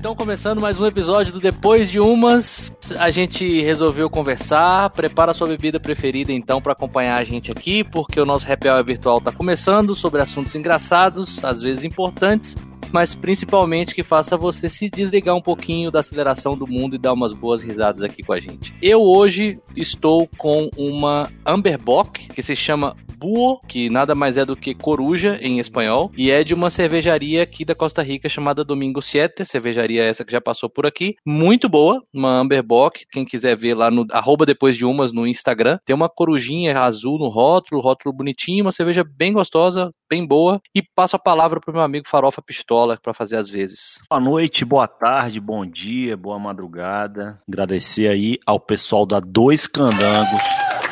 Então, começando mais um episódio do Depois de Umas, a gente resolveu conversar. Prepara sua bebida preferida então para acompanhar a gente aqui, porque o nosso hour virtual está começando sobre assuntos engraçados, às vezes importantes, mas principalmente que faça você se desligar um pouquinho da aceleração do mundo e dar umas boas risadas aqui com a gente. Eu hoje estou com uma Amberbock que se chama Buo, que nada mais é do que coruja em espanhol, e é de uma cervejaria aqui da Costa Rica chamada Domingo Siete, cervejaria essa que já passou por aqui. Muito boa, uma Amberbock, quem quiser ver lá no arroba depois de umas no Instagram. Tem uma corujinha azul no rótulo, rótulo bonitinho, uma cerveja bem gostosa, bem boa. E passo a palavra pro meu amigo Farofa Pistola para fazer as vezes. Boa noite, boa tarde, bom dia, boa madrugada. Agradecer aí ao pessoal da Dois Candangos.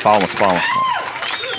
Palmas, palmas, palmas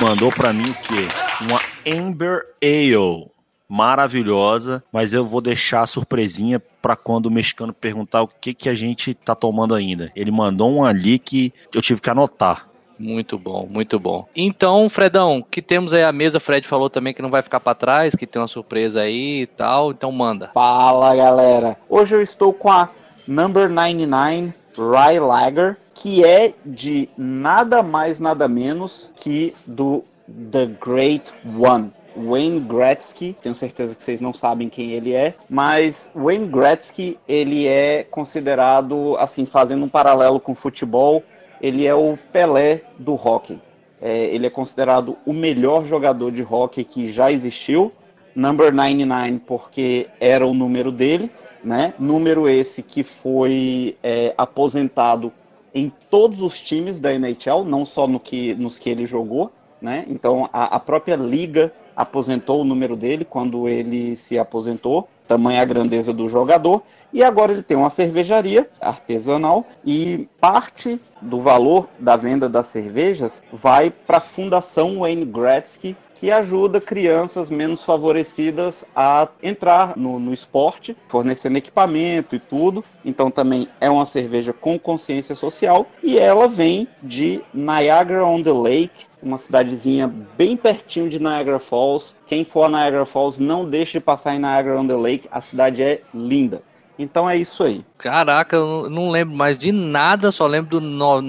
mandou para mim o quê? Uma Amber Ale maravilhosa, mas eu vou deixar a surpresinha para quando o mexicano perguntar o que que a gente tá tomando ainda. Ele mandou um ali que eu tive que anotar. Muito bom, muito bom. Então, Fredão, que temos aí a mesa, Fred falou também que não vai ficar para trás, que tem uma surpresa aí e tal, então manda. Fala, galera. Hoje eu estou com a Number 99 Rye Lager, que é de nada mais, nada menos que do The Great One. Wayne Gretzky, tenho certeza que vocês não sabem quem ele é, mas Wayne Gretzky, ele é considerado, assim, fazendo um paralelo com o futebol, ele é o Pelé do hockey. É, ele é considerado o melhor jogador de hockey que já existiu, number 99 porque era o número dele, né? Número esse que foi é, aposentado em todos os times da NHL, não só no que, nos que ele jogou, né? Então a, a própria liga aposentou o número dele quando ele se aposentou, tamanha a grandeza do jogador, e agora ele tem uma cervejaria artesanal e parte do valor da venda das cervejas vai para a Fundação Wayne Gretzky, que ajuda crianças menos favorecidas a entrar no, no esporte, fornecendo equipamento e tudo. Então também é uma cerveja com consciência social e ela vem de Niagara on the Lake, uma cidadezinha bem pertinho de Niagara Falls. Quem for a Niagara Falls não deixe de passar em Niagara on the Lake, a cidade é linda. Então é isso aí. Caraca, eu não lembro mais de nada, só lembro do,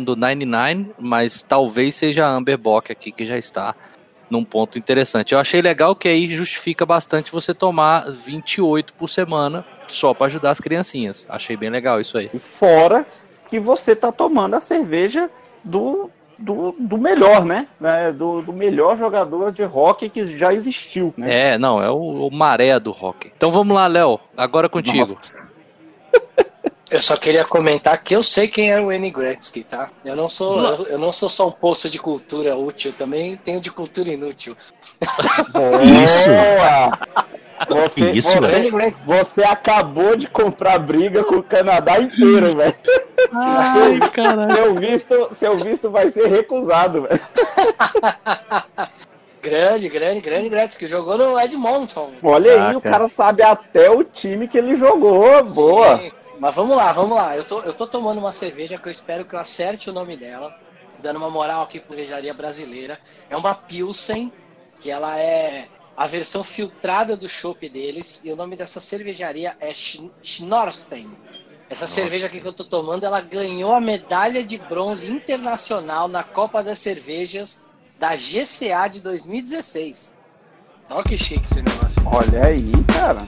do 99, mas talvez seja a Amber Bock aqui que já está num ponto interessante. Eu achei legal que aí justifica bastante você tomar 28 por semana só para ajudar as criancinhas. Achei bem legal isso aí. E fora que você tá tomando a cerveja do, do, do melhor, né? né? Do, do, melhor jogador de hockey que já existiu. Né? É, não, é o, o maré do hockey. Então vamos lá, Léo, agora contigo. Eu só queria comentar que eu sei quem era o N. Gretzky, tá? Eu não sou, eu, eu, não sou só um poço de cultura útil, também tenho de cultura inútil. Boa! Você, Isso, você, você, acabou de comprar briga com o Canadá inteiro, velho. Ai, caralho. Seu visto, seu visto vai ser recusado, velho. Grande, grande, grande Gretzky. Jogou no Edmonton. Olha Caraca. aí, o cara sabe até o time que ele jogou. Boa. Sim. Mas vamos lá, vamos lá. Eu tô, eu tô tomando uma cerveja que eu espero que eu acerte o nome dela. Dando uma moral aqui pro cervejaria brasileira. É uma Pilsen, que ela é a versão filtrada do chopp deles. E o nome dessa cervejaria é Schnorstein. Essa Nossa. cerveja aqui que eu tô tomando, ela ganhou a medalha de bronze internacional na Copa das Cervejas da GCA de 2016. Olha que chique esse negócio. Olha aí, cara.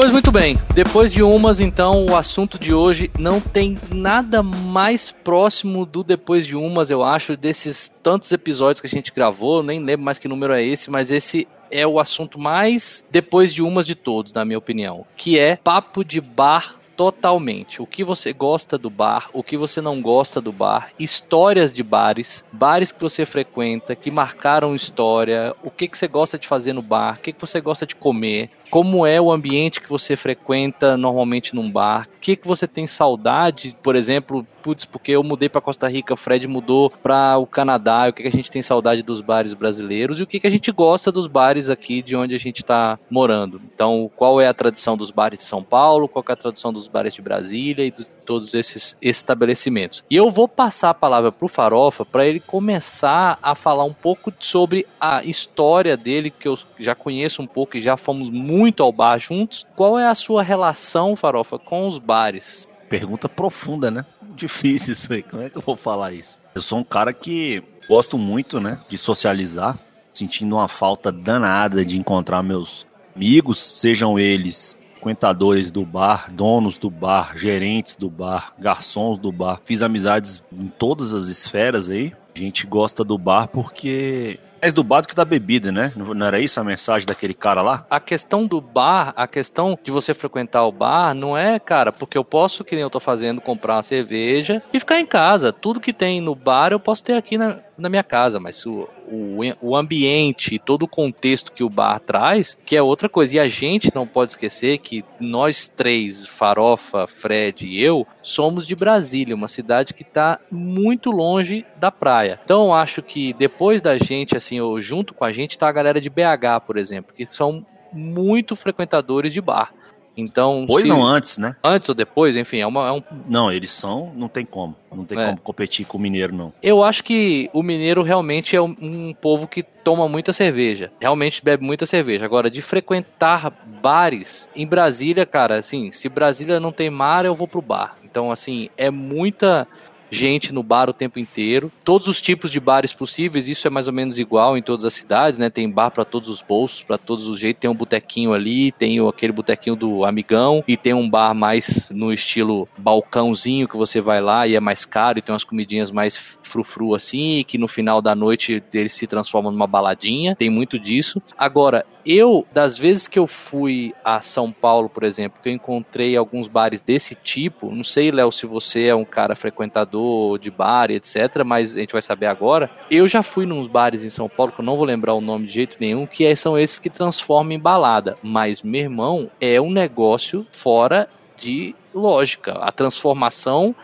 Pois muito bem, depois de umas, então, o assunto de hoje não tem nada mais próximo do depois de umas, eu acho, desses tantos episódios que a gente gravou, nem lembro mais que número é esse, mas esse é o assunto mais depois de umas de todos, na minha opinião, que é papo de bar totalmente. O que você gosta do bar, o que você não gosta do bar, histórias de bares, bares que você frequenta, que marcaram história, o que, que você gosta de fazer no bar, o que, que você gosta de comer, como é o ambiente que você frequenta normalmente num bar, o que, que você tem saudade, por exemplo, putz, porque eu mudei para Costa Rica, o Fred mudou para o Canadá, o que, que a gente tem saudade dos bares brasileiros e o que, que a gente gosta dos bares aqui de onde a gente está morando. Então, qual é a tradição dos bares de São Paulo, qual é a tradição dos bares de Brasília e de todos esses estabelecimentos. E eu vou passar a palavra para o Farofa para ele começar a falar um pouco sobre a história dele, que eu já conheço um pouco e já fomos muito ao bar juntos. Qual é a sua relação, Farofa, com os bares? Pergunta profunda, né? Difícil isso aí. Como é que eu vou falar isso? Eu sou um cara que gosto muito, né, de socializar, sentindo uma falta danada de encontrar meus amigos, sejam eles frequentadores do bar, donos do bar, gerentes do bar, garçons do bar. Fiz amizades em todas as esferas aí. A gente gosta do bar porque mais do bar do que da bebida, né? Não era isso a mensagem daquele cara lá? A questão do bar, a questão de você frequentar o bar, não é, cara, porque eu posso, que nem eu tô fazendo, comprar uma cerveja e ficar em casa. Tudo que tem no bar eu posso ter aqui na, na minha casa, mas o, o, o ambiente, todo o contexto que o bar traz, que é outra coisa. E a gente não pode esquecer que nós três, Farofa, Fred e eu, somos de Brasília, uma cidade que está muito longe da praia. Então acho que depois da gente, assim, ou junto com a gente, tá a galera de BH, por exemplo, que são muito frequentadores de bar. Então, Depois se... não antes, né? Antes ou depois, enfim, é, uma, é um. Não, eles são, não tem como. Não tem é. como competir com o mineiro, não. Eu acho que o mineiro realmente é um, um, povo que toma muita cerveja. Realmente bebe muita cerveja. Agora, de frequentar bares em Brasília, cara, assim, se Brasília não tem mar, eu vou pro bar. Então, assim, é muita gente no bar o tempo inteiro. Todos os tipos de bares possíveis, isso é mais ou menos igual em todas as cidades, né? Tem bar para todos os bolsos, para todos os jeitos. Tem um botequinho ali, tem aquele botequinho do amigão e tem um bar mais no estilo balcãozinho que você vai lá e é mais caro e tem umas comidinhas mais frufru assim, que no final da noite ele se transforma numa baladinha. Tem muito disso. Agora, eu, das vezes que eu fui a São Paulo, por exemplo, que eu encontrei alguns bares desse tipo, não sei, Léo, se você é um cara frequentador de bar, etc., mas a gente vai saber agora. Eu já fui nos bares em São Paulo, que eu não vou lembrar o nome de jeito nenhum, que é, são esses que transformam em balada. Mas, meu irmão, é um negócio fora de lógica. A transformação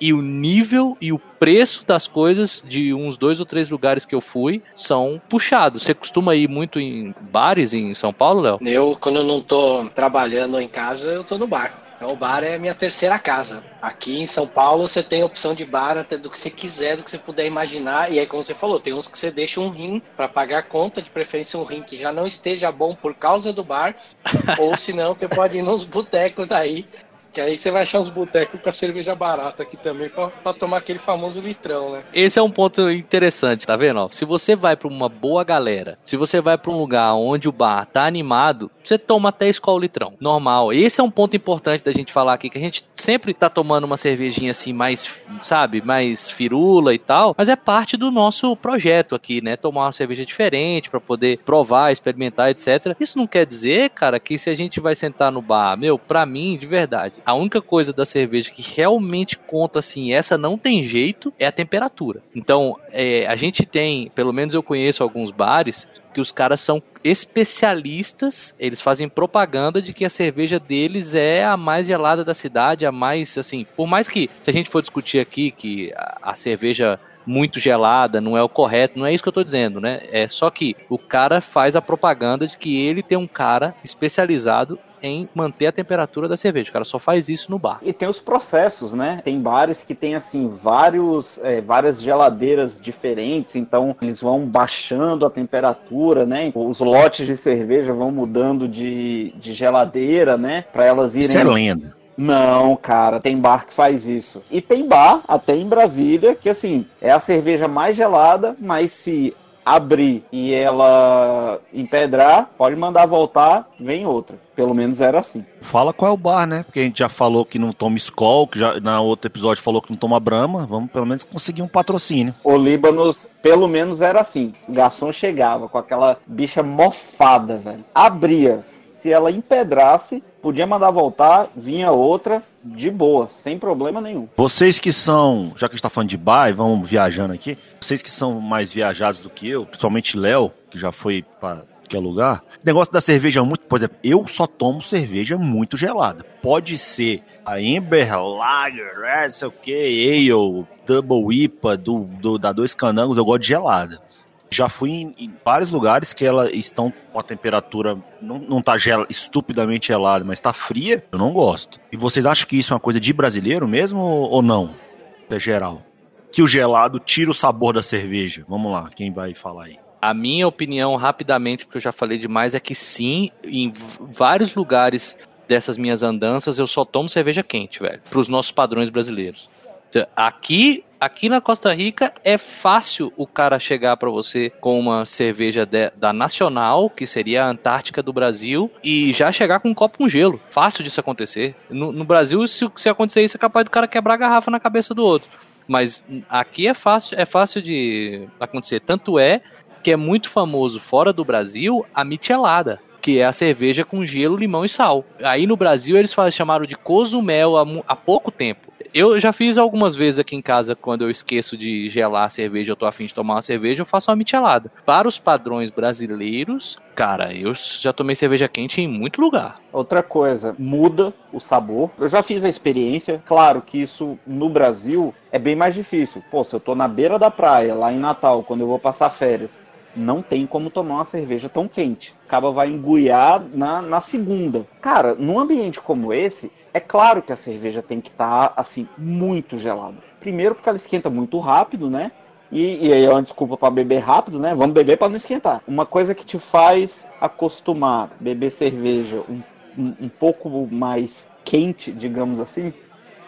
e o nível e o preço das coisas de uns dois ou três lugares que eu fui são puxados. Você costuma ir muito em bares em São Paulo, Léo? Eu, quando eu não tô trabalhando em casa, eu tô no bar. Então o bar é a minha terceira casa. Aqui em São Paulo você tem opção de bar até do que você quiser, do que você puder imaginar. E aí, como você falou, tem uns que você deixa um rim para pagar conta, de preferência um rim que já não esteja bom por causa do bar. ou senão você pode ir nos botecos aí que aí você vai achar uns botecos com a cerveja barata aqui também pra, tomar aquele famoso litrão, né? Esse é um ponto interessante, tá vendo? Se você vai pra uma boa galera, se você vai pra um lugar onde o bar tá animado, você toma até escola litrão. Normal. Esse é um ponto importante da gente falar aqui, que a gente sempre tá tomando uma cervejinha assim, mais, sabe, mais firula e tal, mas é parte do nosso projeto aqui, né? Tomar uma cerveja diferente para poder provar, experimentar, etc. Isso não quer dizer, cara, que se a gente vai sentar no bar, meu, pra mim, de verdade, a única coisa da cerveja que realmente conta assim, essa não tem jeito, é a temperatura. Então, é, a gente tem, pelo menos eu conheço alguns bares que os caras são especialistas, eles fazem propaganda de que a cerveja deles é a mais gelada da cidade, a mais assim, por mais que se a gente for discutir aqui que a, a cerveja muito gelada, não é o correto, não é isso que eu tô dizendo, né? É só que o cara faz a propaganda de que ele tem um cara especializado em manter a temperatura da cerveja. O cara só faz isso no bar. E tem os processos, né? Tem bares que tem assim vários, é, várias geladeiras diferentes, então eles vão baixando a temperatura, né? Os lotes de cerveja vão mudando de, de geladeira, né? Para elas irem. Isso é lenda. Não, cara, tem bar que faz isso. E tem bar, até em Brasília, que assim, é a cerveja mais gelada, mas se abrir e ela empedrar, pode mandar voltar, vem outra. Pelo menos era assim. Fala qual é o bar, né? Porque a gente já falou que não toma Skol, que já na outro episódio falou que não toma Brahma. Vamos pelo menos conseguir um patrocínio. O Líbano, pelo menos era assim. O garçom chegava com aquela bicha mofada, velho. Abria. Se ela empedrasse, podia mandar voltar, vinha outra, de boa, sem problema nenhum. Vocês que são, já que a gente tá falando de bar e vamos viajando aqui, vocês que são mais viajados do que eu, principalmente Léo, que já foi para qualquer lugar, negócio da cerveja é muito, por exemplo, eu só tomo cerveja muito gelada. Pode ser a Ember Lager, sei o que, Ale, Double IPA, do, do, da Dois Canangos, eu gosto de gelada. Já fui em, em vários lugares que elas estão com a temperatura não, não tá gel, estupidamente gelada, mas tá fria. Eu não gosto. E vocês acham que isso é uma coisa de brasileiro mesmo ou não? É geral. Que o gelado tira o sabor da cerveja. Vamos lá, quem vai falar aí? A minha opinião, rapidamente, porque eu já falei demais, é que sim, em vários lugares dessas minhas andanças eu só tomo cerveja quente, velho, para os nossos padrões brasileiros. Aqui, aqui na Costa Rica é fácil o cara chegar para você com uma cerveja de, da Nacional, que seria a Antártica do Brasil, e já chegar com um copo com gelo. Fácil disso acontecer. No, no Brasil, se, se acontecer isso, é capaz do cara quebrar a garrafa na cabeça do outro. Mas aqui é fácil, é fácil de acontecer. Tanto é que é muito famoso fora do Brasil a michelada que é a cerveja com gelo, limão e sal. Aí no Brasil eles chamaram de cozumel há, há pouco tempo. Eu já fiz algumas vezes aqui em casa, quando eu esqueço de gelar a cerveja, eu tô afim de tomar uma cerveja, eu faço uma michelada. Para os padrões brasileiros, cara, eu já tomei cerveja quente em muito lugar. Outra coisa, muda o sabor. Eu já fiz a experiência. Claro que isso no Brasil é bem mais difícil. Pô, se eu tô na beira da praia, lá em Natal, quando eu vou passar férias, não tem como tomar uma cerveja tão quente. Acaba vai enguiar na, na segunda. Cara, num ambiente como esse, é claro que a cerveja tem que estar, tá, assim, muito gelada. Primeiro porque ela esquenta muito rápido, né? E, e aí é uma desculpa para beber rápido, né? Vamos beber para não esquentar. Uma coisa que te faz acostumar beber cerveja um, um, um pouco mais quente, digamos assim,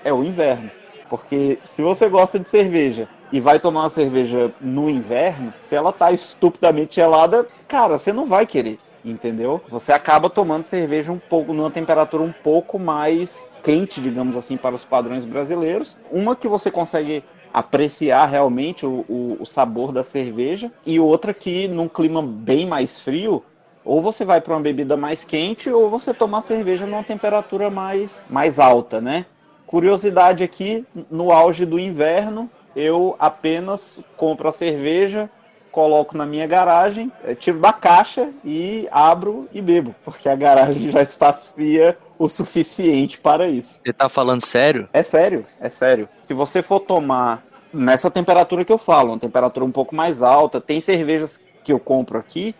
é o inverno. Porque se você gosta de cerveja e vai tomar uma cerveja no inverno, se ela tá estupidamente gelada, cara, você não vai querer, entendeu? Você acaba tomando cerveja um pouco numa temperatura um pouco mais quente, digamos assim, para os padrões brasileiros. Uma que você consegue apreciar realmente o, o, o sabor da cerveja e outra que num clima bem mais frio ou você vai para uma bebida mais quente ou você toma cerveja numa temperatura mais, mais alta, né? Curiosidade aqui, no auge do inverno, eu apenas compro a cerveja, coloco na minha garagem, eh, tiro da caixa e abro e bebo, porque a garagem já está fria o suficiente para isso. Você tá falando sério? É sério, é sério. Se você for tomar nessa temperatura que eu falo, uma temperatura um pouco mais alta, tem cervejas que eu compro aqui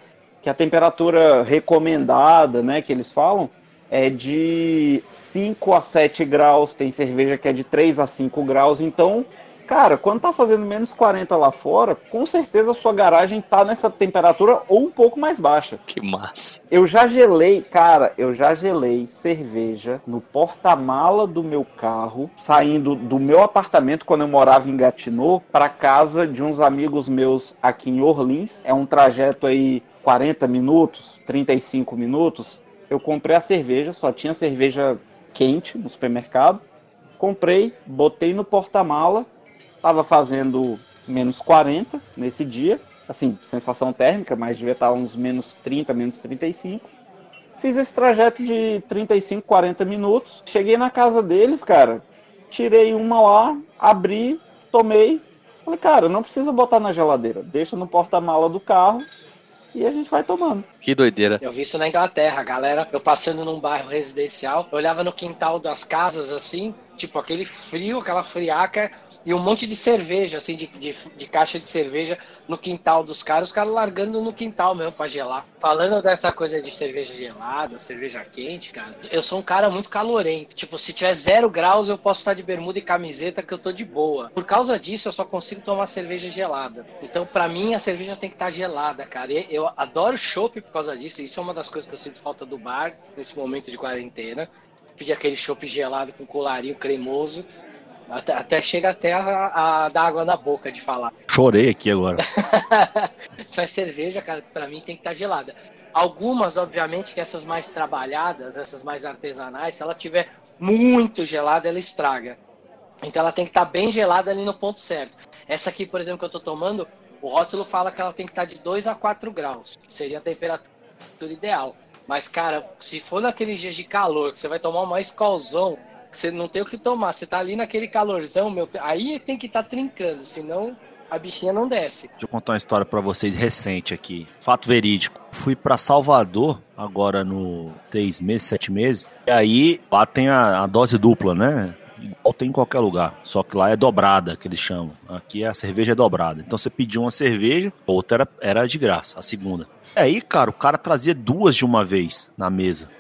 que a temperatura recomendada, né, que eles falam, é de 5 a 7 graus, tem cerveja que é de 3 a 5 graus, então Cara, quando tá fazendo menos 40 lá fora, com certeza a sua garagem tá nessa temperatura ou um pouco mais baixa. Que massa. Eu já gelei, cara, eu já gelei cerveja no porta-mala do meu carro, saindo do meu apartamento quando eu morava em Gatineau para casa de uns amigos meus aqui em Orleans. É um trajeto aí 40 minutos, 35 minutos. Eu comprei a cerveja, só tinha cerveja quente no supermercado. Comprei, botei no porta-mala Estava fazendo menos 40 nesse dia, assim, sensação térmica, mas devia estar uns menos 30, menos 35. Fiz esse trajeto de 35, 40 minutos. Cheguei na casa deles, cara. Tirei uma lá, abri, tomei. Falei, cara, não precisa botar na geladeira. Deixa no porta-mala do carro e a gente vai tomando. Que doideira. Eu vi isso na Inglaterra, galera. Eu passando num bairro residencial, eu olhava no quintal das casas assim, tipo aquele frio, aquela friaca e um monte de cerveja, assim, de, de, de, caixa de cerveja no quintal dos caras, os caras largando no quintal mesmo pra gelar. Falando dessa coisa de cerveja gelada, cerveja quente, cara, eu sou um cara muito calorento. Tipo, se tiver zero graus, eu posso estar de bermuda e camiseta que eu tô de boa. Por causa disso, eu só consigo tomar cerveja gelada. Então, pra mim, a cerveja tem que estar gelada, cara. E eu adoro chopp por causa disso. Isso é uma das coisas que eu sinto falta do bar nesse momento de quarentena pedir aquele chopp gelado com colarinho cremoso até, até chega até a, a, dar água na boca de falar. Chorei aqui agora. Se faz cerveja, cara, pra mim tem que estar tá gelada. Algumas, obviamente, que essas mais trabalhadas, essas mais artesanais, se ela tiver muito gelada, ela estraga. Então ela tem que estar tá bem gelada ali no ponto certo. Essa aqui, por exemplo, que eu tô tomando, o rótulo fala que ela tem que estar tá de 2 a 4 graus, que seria a temperatura ideal. Mas, cara, se for naqueles dias de calor, que você vai tomar uma escolzão, você não tem o que tomar. Você tá ali naquele calorzão, meu. Aí tem que estar tá trincando, senão a bichinha não desce. Deixa eu contar uma história para vocês recente aqui. Fato verídico. Fui para Salvador agora no seis meses, sete meses. E aí lá tem a, a dose dupla, né? tem em qualquer lugar. Só que lá é dobrada, que eles chamam. Aqui a cerveja é dobrada. Então você pediu uma cerveja, outra era, era de graça, a segunda. Aí, cara, o cara trazia duas de uma vez na mesa.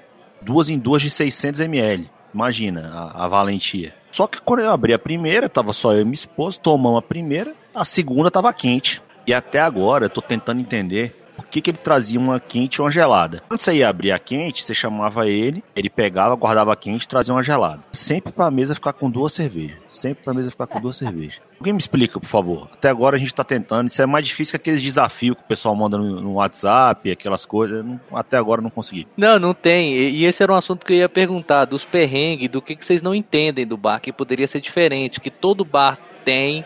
Duas em duas de 600 ml. Imagina a, a valentia. Só que quando eu abri a primeira, tava só eu e minha esposa, tomamos a primeira, a segunda tava quente. E até agora eu tô tentando entender por que, que ele trazia uma quente e uma gelada. Quando você ia abrir a quente, você chamava ele, ele pegava, guardava a quente e trazia uma gelada. Sempre pra mesa ficar com duas cervejas. Sempre pra mesa ficar com duas cervejas. Alguém me explica, por favor. Até agora a gente tá tentando. Isso é mais difícil que aqueles desafios que o pessoal manda no, no WhatsApp, aquelas coisas. Não, até agora não consegui. Não, não tem. E esse era um assunto que eu ia perguntar, dos perrengues, do que, que vocês não entendem do bar, que poderia ser diferente, que todo bar tem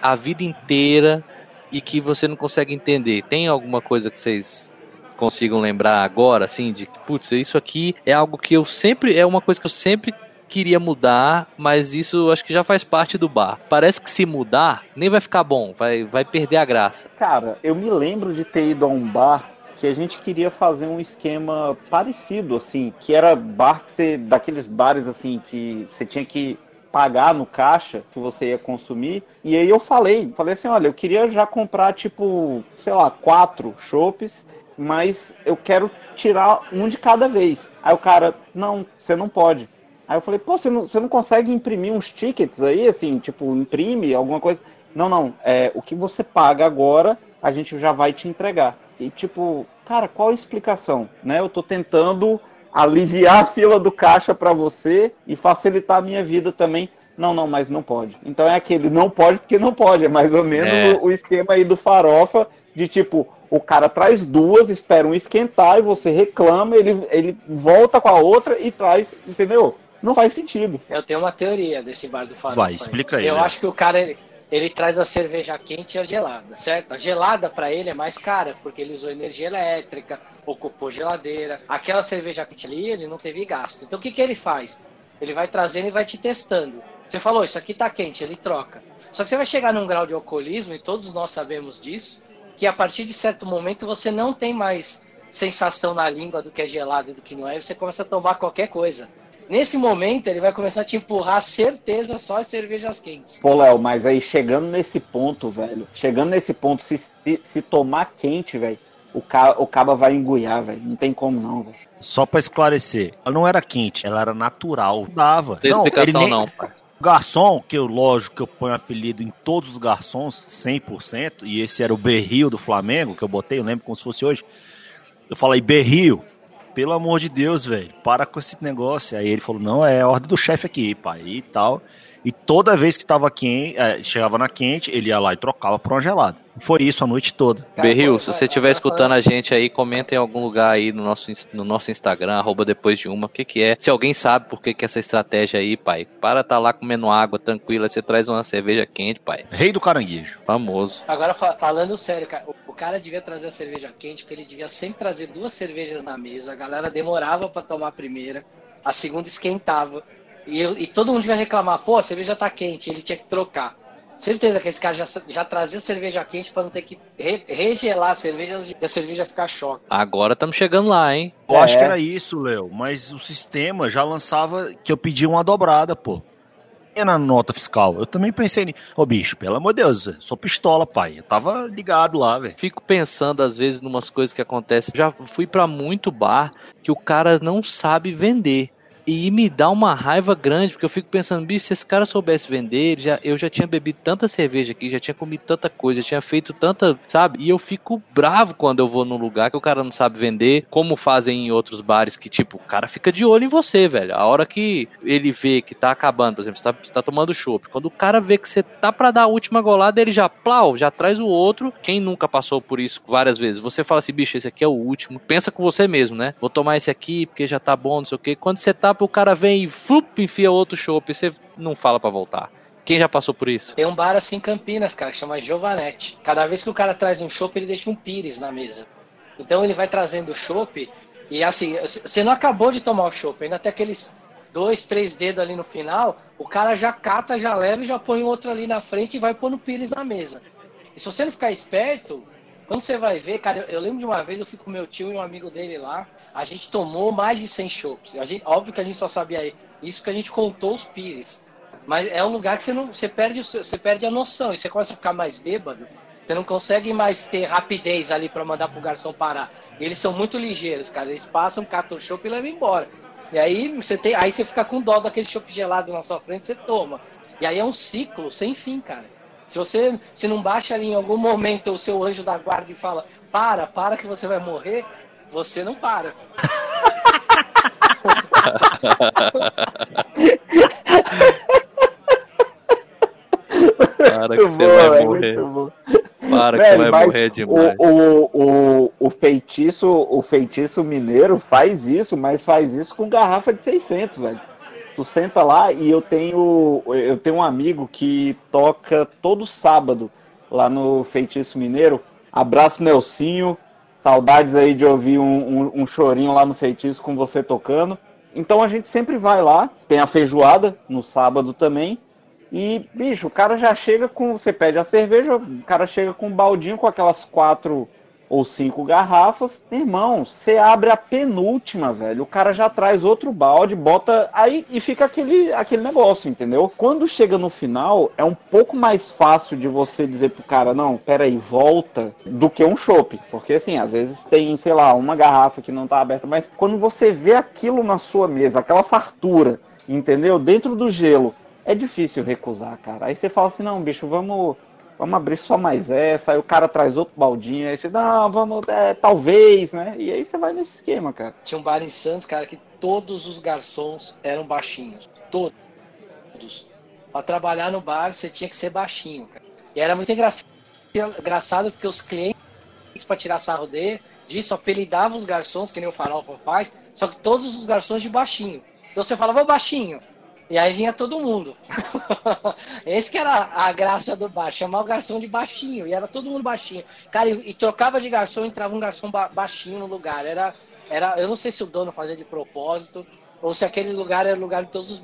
a vida inteira e que você não consegue entender. Tem alguma coisa que vocês consigam lembrar agora, assim, de que, putz, isso aqui é algo que eu sempre, é uma coisa que eu sempre queria mudar, mas isso acho que já faz parte do bar. Parece que se mudar, nem vai ficar bom, vai, vai perder a graça. Cara, eu me lembro de ter ido a um bar que a gente queria fazer um esquema parecido, assim, que era bar que você, daqueles bares assim que você tinha que pagar no caixa que você ia consumir. E aí eu falei, falei assim, olha, eu queria já comprar tipo, sei lá, quatro chopes, mas eu quero tirar um de cada vez. Aí o cara, não, você não pode. Aí eu falei, pô, você não, você não consegue imprimir uns tickets aí, assim, tipo, imprime alguma coisa? Não, não, é, o que você paga agora, a gente já vai te entregar. E tipo, cara, qual a explicação? Né? Eu tô tentando aliviar a fila do caixa para você e facilitar a minha vida também. Não, não, mas não pode. Então é aquele não pode porque não pode. É mais ou menos é. o, o esquema aí do farofa de tipo, o cara traz duas, espera um esquentar e você reclama, ele, ele volta com a outra e traz, entendeu? Não faz sentido. Eu tenho uma teoria desse bar do farofa. Vai, explica aí. Eu né? acho que o cara, ele traz a cerveja quente e a gelada, certo? A gelada para ele é mais cara, porque ele usou energia elétrica, ocupou geladeira. Aquela cerveja quente ali, ele não teve gasto. Então o que, que ele faz? Ele vai trazendo e vai te testando. Você falou, isso aqui tá quente, ele troca. Só que você vai chegar num grau de alcoolismo, e todos nós sabemos disso, que a partir de certo momento você não tem mais sensação na língua do que é gelado e do que não é, você começa a tomar qualquer coisa. Nesse momento, ele vai começar a te empurrar certeza só as cervejas quentes. Pô, Léo, mas aí chegando nesse ponto, velho, chegando nesse ponto, se, se, se tomar quente, velho, o, ca, o caba vai engoiar, velho. Não tem como não, velho. Só pra esclarecer, ela não era quente, ela era natural. Dava. Não tem não, explicação nem... não, pai. Garçom, que eu, lógico que eu ponho apelido em todos os garçons, 100%, e esse era o Berrio do Flamengo, que eu botei, eu lembro como se fosse hoje. Eu falei, Berrio, pelo amor de Deus, velho, para com esse negócio. Aí ele falou, não, é a ordem do chefe aqui, pai, e tal. E toda vez que tava quente, é, chegava na quente, ele ia lá e trocava por uma gelada. Foi isso a noite toda. Berril, se você estiver escutando a gente aí, comenta em algum lugar aí no nosso, no nosso Instagram, arroba depois de uma, o que que é. Se alguém sabe por que que é essa estratégia aí, pai, para tá lá comendo água tranquila, você traz uma cerveja quente, pai. Rei do caranguejo. Famoso. Agora, falando sério, cara, o cara devia trazer a cerveja quente, porque ele devia sempre trazer duas cervejas na mesa, a galera demorava para tomar a primeira, a segunda esquentava. E, eu, e todo mundo devia reclamar, pô, a cerveja tá quente, ele tinha que trocar. Certeza que esse cara já, já trazia cerveja quente para não ter que re, regelar a cerveja e a cerveja ficar choque. Agora estamos chegando lá, hein? Eu é. acho que era isso, Léo, mas o sistema já lançava que eu pedi uma dobrada, pô. E na nota fiscal, eu também pensei em, ô bicho, pelo amor de Deus, sou pistola, pai. Eu tava ligado lá, velho. Fico pensando às vezes numas coisas que acontecem. Já fui para muito bar que o cara não sabe vender. E me dá uma raiva grande, porque eu fico pensando, bicho, se esse cara soubesse vender, já, eu já tinha bebido tanta cerveja aqui, já tinha comido tanta coisa, já tinha feito tanta, sabe? E eu fico bravo quando eu vou num lugar que o cara não sabe vender, como fazem em outros bares, que tipo, o cara fica de olho em você, velho. A hora que ele vê que tá acabando, por exemplo, você tá, você tá tomando chopp, quando o cara vê que você tá pra dar a última golada, ele já, plau, já traz o outro. Quem nunca passou por isso várias vezes? Você fala assim, bicho, esse aqui é o último. Pensa com você mesmo, né? Vou tomar esse aqui porque já tá bom, não sei o quê. Quando você tá o cara vem e flup, enfia outro chopp, você não fala para voltar. Quem já passou por isso? Tem um bar assim em Campinas, cara, que chama Giovanetti. Cada vez que o cara traz um chopp, ele deixa um pires na mesa. Então ele vai trazendo o chopp e assim, você não acabou de tomar o chopp, ainda tem aqueles dois, três dedos ali no final, o cara já cata, já leva e já põe outro ali na frente e vai pôr no pires na mesa. E se você não ficar esperto, quando você vai ver, cara, eu, eu, lembro de uma vez, eu fui com meu tio e um amigo dele lá, a gente tomou mais de 100 chopps. A gente, óbvio que a gente só sabia isso que a gente contou os pires. Mas é um lugar que você não. Você perde, você perde a noção e você começa a ficar mais bêbado. Você não consegue mais ter rapidez ali para mandar pro garçom parar. Eles são muito ligeiros, cara. Eles passam, catam o chopp e levam embora. E aí você tem, aí você fica com dó daquele chopp gelado na sua frente, você toma. E aí é um ciclo sem fim, cara. Se você se não baixa ali em algum momento o seu anjo da guarda e fala: "Para, para que você vai morrer", você não para. Para que muito você bom, vai morrer. Para que vai morrer demais. O, o, o, o, feitiço, o feitiço mineiro faz isso, mas faz isso com garrafa de 600, velho. Tu senta lá e eu tenho eu tenho um amigo que toca todo sábado lá no Feitiço Mineiro. Abraço Nelsinho, saudades aí de ouvir um, um, um chorinho lá no Feitiço com você tocando. Então a gente sempre vai lá, tem a feijoada no sábado também. E, bicho, o cara já chega com. Você pede a cerveja, o cara chega com um baldinho com aquelas quatro ou cinco garrafas. Irmão, você abre a penúltima, velho. O cara já traz outro balde, bota aí e fica aquele, aquele negócio, entendeu? Quando chega no final, é um pouco mais fácil de você dizer pro cara, não, peraí, volta, do que um chopp. Porque assim, às vezes tem, sei lá, uma garrafa que não tá aberta, mas quando você vê aquilo na sua mesa, aquela fartura, entendeu? Dentro do gelo é difícil recusar, cara. Aí você fala assim, não, bicho, vamos, vamos abrir só mais essa. Aí o cara traz outro baldinho, aí você, não, vamos, é, talvez, né? E aí você vai nesse esquema, cara. Tinha um bar em Santos, cara, que todos os garçons eram baixinhos. Todos. Pra trabalhar no bar, você tinha que ser baixinho, cara. E era muito engraçado, engraçado porque os clientes, pra tirar sarro dele, disso, apelidavam os garçons, que nem o Farofa faz, só que todos os garçons de baixinho. Então você falava baixinho. E aí vinha todo mundo. Esse que era a graça do bar, chamar o garçom de baixinho. E era todo mundo baixinho. Cara, e, e trocava de garçom, entrava um garçom ba baixinho no lugar. Era, era, eu não sei se o dono fazia de propósito, ou se aquele lugar era o lugar que todos os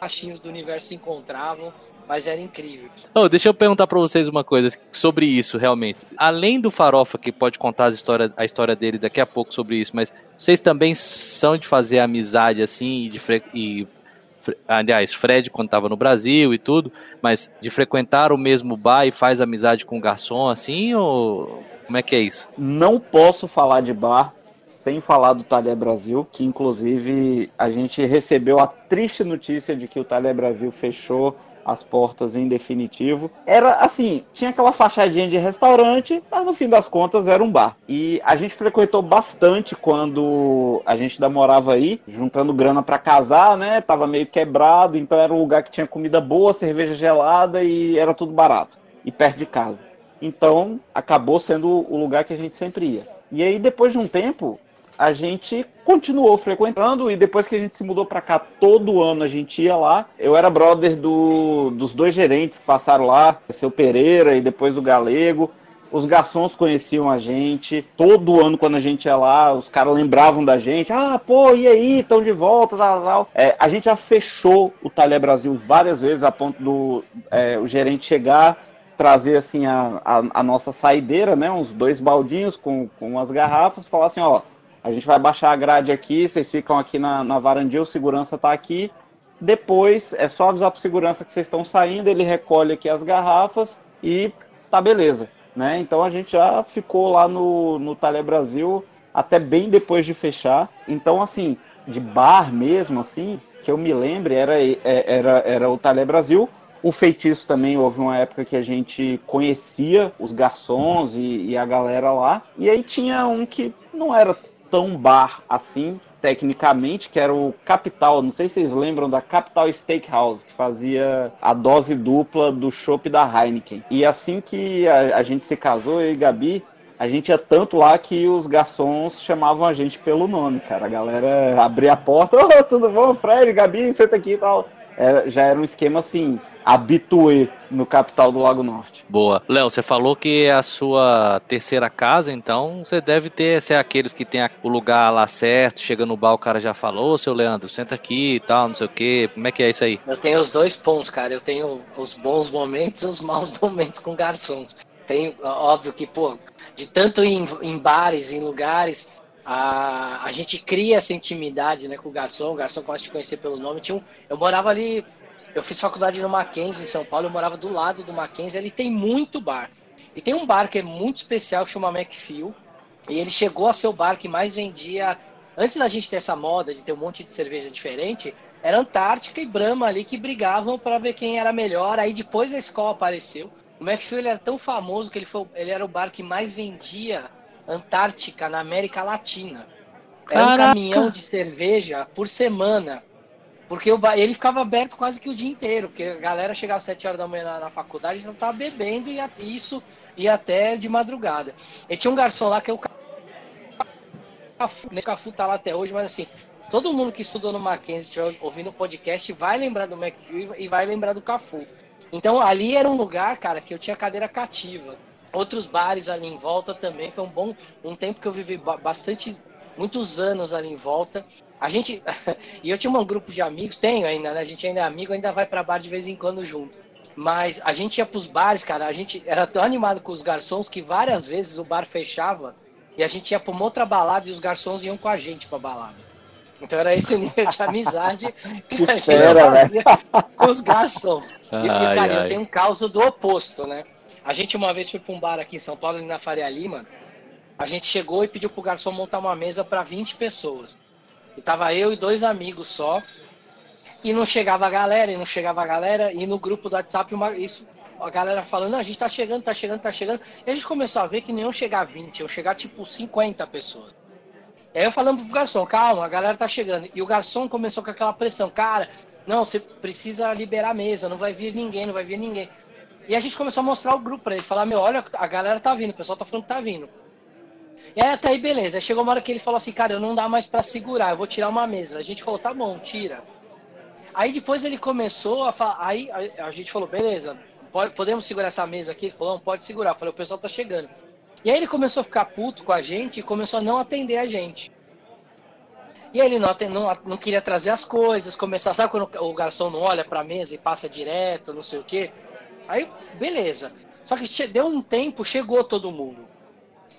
baixinhos do universo se encontravam. Mas era incrível. Oh, deixa eu perguntar para vocês uma coisa sobre isso, realmente. Além do Farofa, que pode contar a história, a história dele daqui a pouco sobre isso, mas vocês também são de fazer amizade assim e, de e aliás, Fred quando estava no Brasil e tudo, mas de frequentar o mesmo bar e faz amizade com o garçom assim, ou como é que é isso? Não posso falar de bar sem falar do Talher Brasil, que inclusive a gente recebeu a triste notícia de que o Talher Brasil fechou as portas em definitivo. Era assim, tinha aquela fachadinha de restaurante, mas no fim das contas era um bar. E a gente frequentou bastante quando a gente ainda morava aí, juntando grana para casar, né? Tava meio quebrado, então era um lugar que tinha comida boa, cerveja gelada e era tudo barato. E perto de casa. Então, acabou sendo o lugar que a gente sempre ia. E aí, depois de um tempo, a gente continuou frequentando e depois que a gente se mudou para cá, todo ano a gente ia lá. Eu era brother do, dos dois gerentes que passaram lá, seu Pereira e depois o Galego. Os garçons conheciam a gente. Todo ano, quando a gente ia lá, os caras lembravam da gente. Ah, pô, e aí? Estão de volta, tal, tal. É, a gente já fechou o Talher Brasil várias vezes, a ponto do é, o gerente chegar, trazer assim a, a, a, nossa saideira, né? Uns dois baldinhos com, com as garrafas, falar assim, ó a gente vai baixar a grade aqui, vocês ficam aqui na, na o segurança está aqui. Depois é só avisar para o segurança que vocês estão saindo, ele recolhe aqui as garrafas e tá beleza. Né? Então a gente já ficou lá no, no Brasil até bem depois de fechar. Então, assim, de bar mesmo, assim, que eu me lembre, era, é, era, era o Talé Brasil. O feitiço também houve uma época que a gente conhecia os garçons e, e, a galera lá. E aí tinha um que não era tão bar assim, tecnicamente, que era o Capital. Não sei se vocês lembram da Capital Steakhouse, que fazia a dose dupla do chopp da Heineken. E assim que a, a gente se casou, eu e Gabi, a gente ia tanto lá que os garçons chamavam a gente pelo nome, cara. A galera abria a porta, oh, tudo bom, Fred, Gabi, senta aqui e tal. Era, já era um esquema assim, habituê no capital do Lago Norte. Boa. Léo, você falou que é a sua terceira casa, então você deve ter, ser aqueles que tem o lugar lá certo, chega no bar, o cara já falou, seu Leandro, senta aqui e tal, não sei o quê. Como é que é isso aí? Eu tenho os dois pontos, cara. Eu tenho os bons momentos e os maus momentos com garçons. Tem, óbvio que, pô, de tanto em, em bares, em lugares, a, a gente cria essa intimidade né, com o garçom, o garçom começa a te conhecer pelo nome. Tinha um, eu morava ali Eu fiz faculdade no Mackenzie, em São Paulo, eu morava do lado do Mackenzie, ele tem muito bar. E tem um bar que é muito especial, que chama McPhil, e ele chegou a ser o bar que mais vendia... Antes da gente ter essa moda de ter um monte de cerveja diferente, era Antártica e Brahma ali que brigavam para ver quem era melhor. Aí depois a escola apareceu. O McPhil era tão famoso que ele, foi, ele era o bar que mais vendia Antártica na América Latina. Era Caraca. um caminhão de cerveja por semana. Porque o, ele ficava aberto quase que o dia inteiro, porque a galera chegava às 7 horas da manhã na, na faculdade já estava bebendo e isso ia até de madrugada. E tinha um garçom lá que é o Cafu, o Cafu tá lá até hoje, mas assim, todo mundo que estudou no Mackenzie, estiver ouvindo o podcast, vai lembrar do McPhil e vai lembrar do Cafu. Então ali era um lugar, cara, que eu tinha cadeira cativa. Outros bares ali em volta também. Foi um bom um tempo que eu vivi bastante, muitos anos ali em volta. A gente. e eu tinha um grupo de amigos, tenho ainda, né? A gente ainda é amigo, ainda vai para bar de vez em quando junto. Mas a gente ia pros bares, cara, a gente era tão animado com os garçons que várias vezes o bar fechava e a gente ia pra uma outra balada e os garçons iam com a gente pra balada. Então era esse nível de amizade que a gente fazia com os garçons. Ai, e, cara, ai. eu tenho um caos do oposto, né? A gente uma vez foi pra um bar aqui em São Paulo, ali na Faria Lima. A gente chegou e pediu pro garçom montar uma mesa para 20 pessoas. E tava eu e dois amigos só. E não chegava a galera, e não chegava a galera. E no grupo do WhatsApp, uma, isso, a galera falando, a gente tá chegando, tá chegando, tá chegando. E a gente começou a ver que não iam chegar 20, iam chegar tipo 50 pessoas. E aí eu falando pro garçom, calma, a galera tá chegando. E o garçom começou com aquela pressão, cara, não, você precisa liberar a mesa, não vai vir ninguém, não vai vir ninguém. E a gente começou a mostrar o grupo pra ele, falar, meu, olha, a galera tá vindo, o pessoal tá falando que tá vindo. E aí até aí, beleza. Chegou uma hora que ele falou assim, cara, eu não dá mais para segurar, eu vou tirar uma mesa. A gente falou, tá bom, tira. Aí depois ele começou a falar, aí a gente falou, beleza, pode, podemos segurar essa mesa aqui? Ele falou, não, pode segurar. Eu falei, o pessoal tá chegando. E aí ele começou a ficar puto com a gente e começou a não atender a gente. E aí ele não, não, não queria trazer as coisas, começar, sabe quando o garçom não olha pra mesa e passa direto, não sei o quê? Aí, beleza. Só que deu um tempo, chegou todo mundo.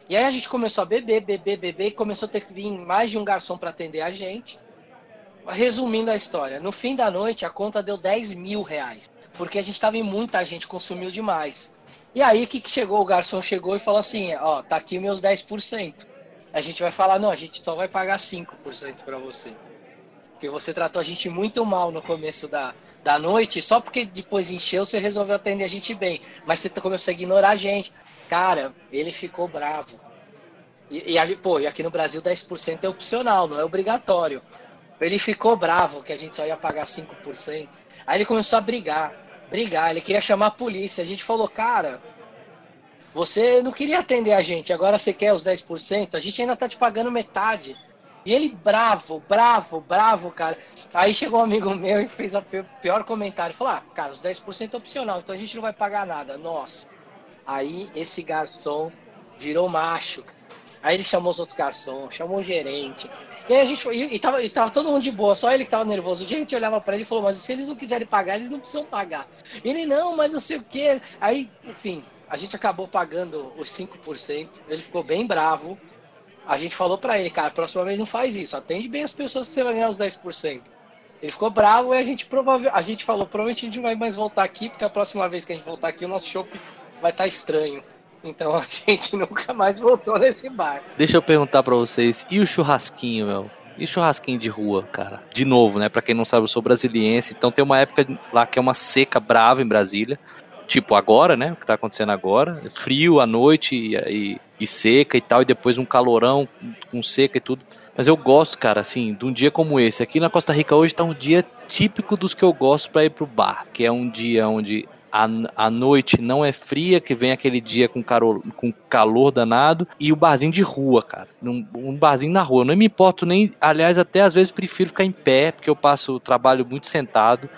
E aí a gente começou a beber, beber, beber, e começou a ter que vir mais de um garçom para atender a gente. Resumindo a história, no fim da noite a conta deu 10 mil reais. Porque a gente estava em muita gente, consumiu demais. E aí que chegou? O garçom chegou e falou assim: ó, tá aqui meus 10%. A gente vai falar: não, a gente só vai pagar 5% para você. Porque você tratou a gente muito mal no começo da, da noite, só porque depois encheu, você resolveu atender a gente bem. Mas você começou a ignorar a gente. Cara, ele ficou bravo. E, e, pô, e aqui no Brasil 10% é opcional, não é obrigatório. Ele ficou bravo que a gente só ia pagar 5%. Aí ele começou a brigar, brigar, ele queria chamar a polícia. A gente falou, cara, você não queria atender a gente, agora você quer os 10%, a gente ainda tá te pagando metade. E ele bravo, bravo, bravo, cara. Aí chegou um amigo meu e fez o pior comentário. Falou, ah, cara, os 10% é opcional, então a gente não vai pagar nada. Nossa. Aí esse garçom virou macho. Aí ele chamou os outros garçons, chamou o gerente. E aí a gente foi, e, e, tava, e tava todo mundo de boa, só ele que tava nervoso. O gerente olhava para ele e falou, mas se eles não quiserem pagar, eles não precisam pagar. Ele, não, mas não sei o quê. Aí, enfim, a gente acabou pagando os 5%. Ele ficou bem bravo. A gente falou para ele, cara, próxima vez não faz isso, atende bem as pessoas que você vai ganhar os 10%. Ele ficou bravo e a gente provavelmente, a gente falou, provavelmente a gente não vai mais voltar aqui, porque a próxima vez que a gente voltar aqui, o nosso shopping vai estar tá estranho. Então a gente nunca mais voltou nesse bar. Deixa eu perguntar para vocês, e o churrasquinho, meu? E churrasquinho de rua, cara? De novo, né? Pra quem não sabe, eu sou brasiliense, então tem uma época lá que é uma seca brava em Brasília. Tipo agora, né? O que tá acontecendo agora. Frio à noite e, e, e seca e tal, e depois um calorão com seca e tudo. Mas eu gosto, cara, assim, de um dia como esse. Aqui na Costa Rica hoje tá um dia típico dos que eu gosto para ir pro bar, que é um dia onde a, a noite não é fria, que vem aquele dia com, com calor danado, e o barzinho de rua, cara. Um, um barzinho na rua. Eu não me importo nem. Aliás, até às vezes prefiro ficar em pé, porque eu passo o trabalho muito sentado.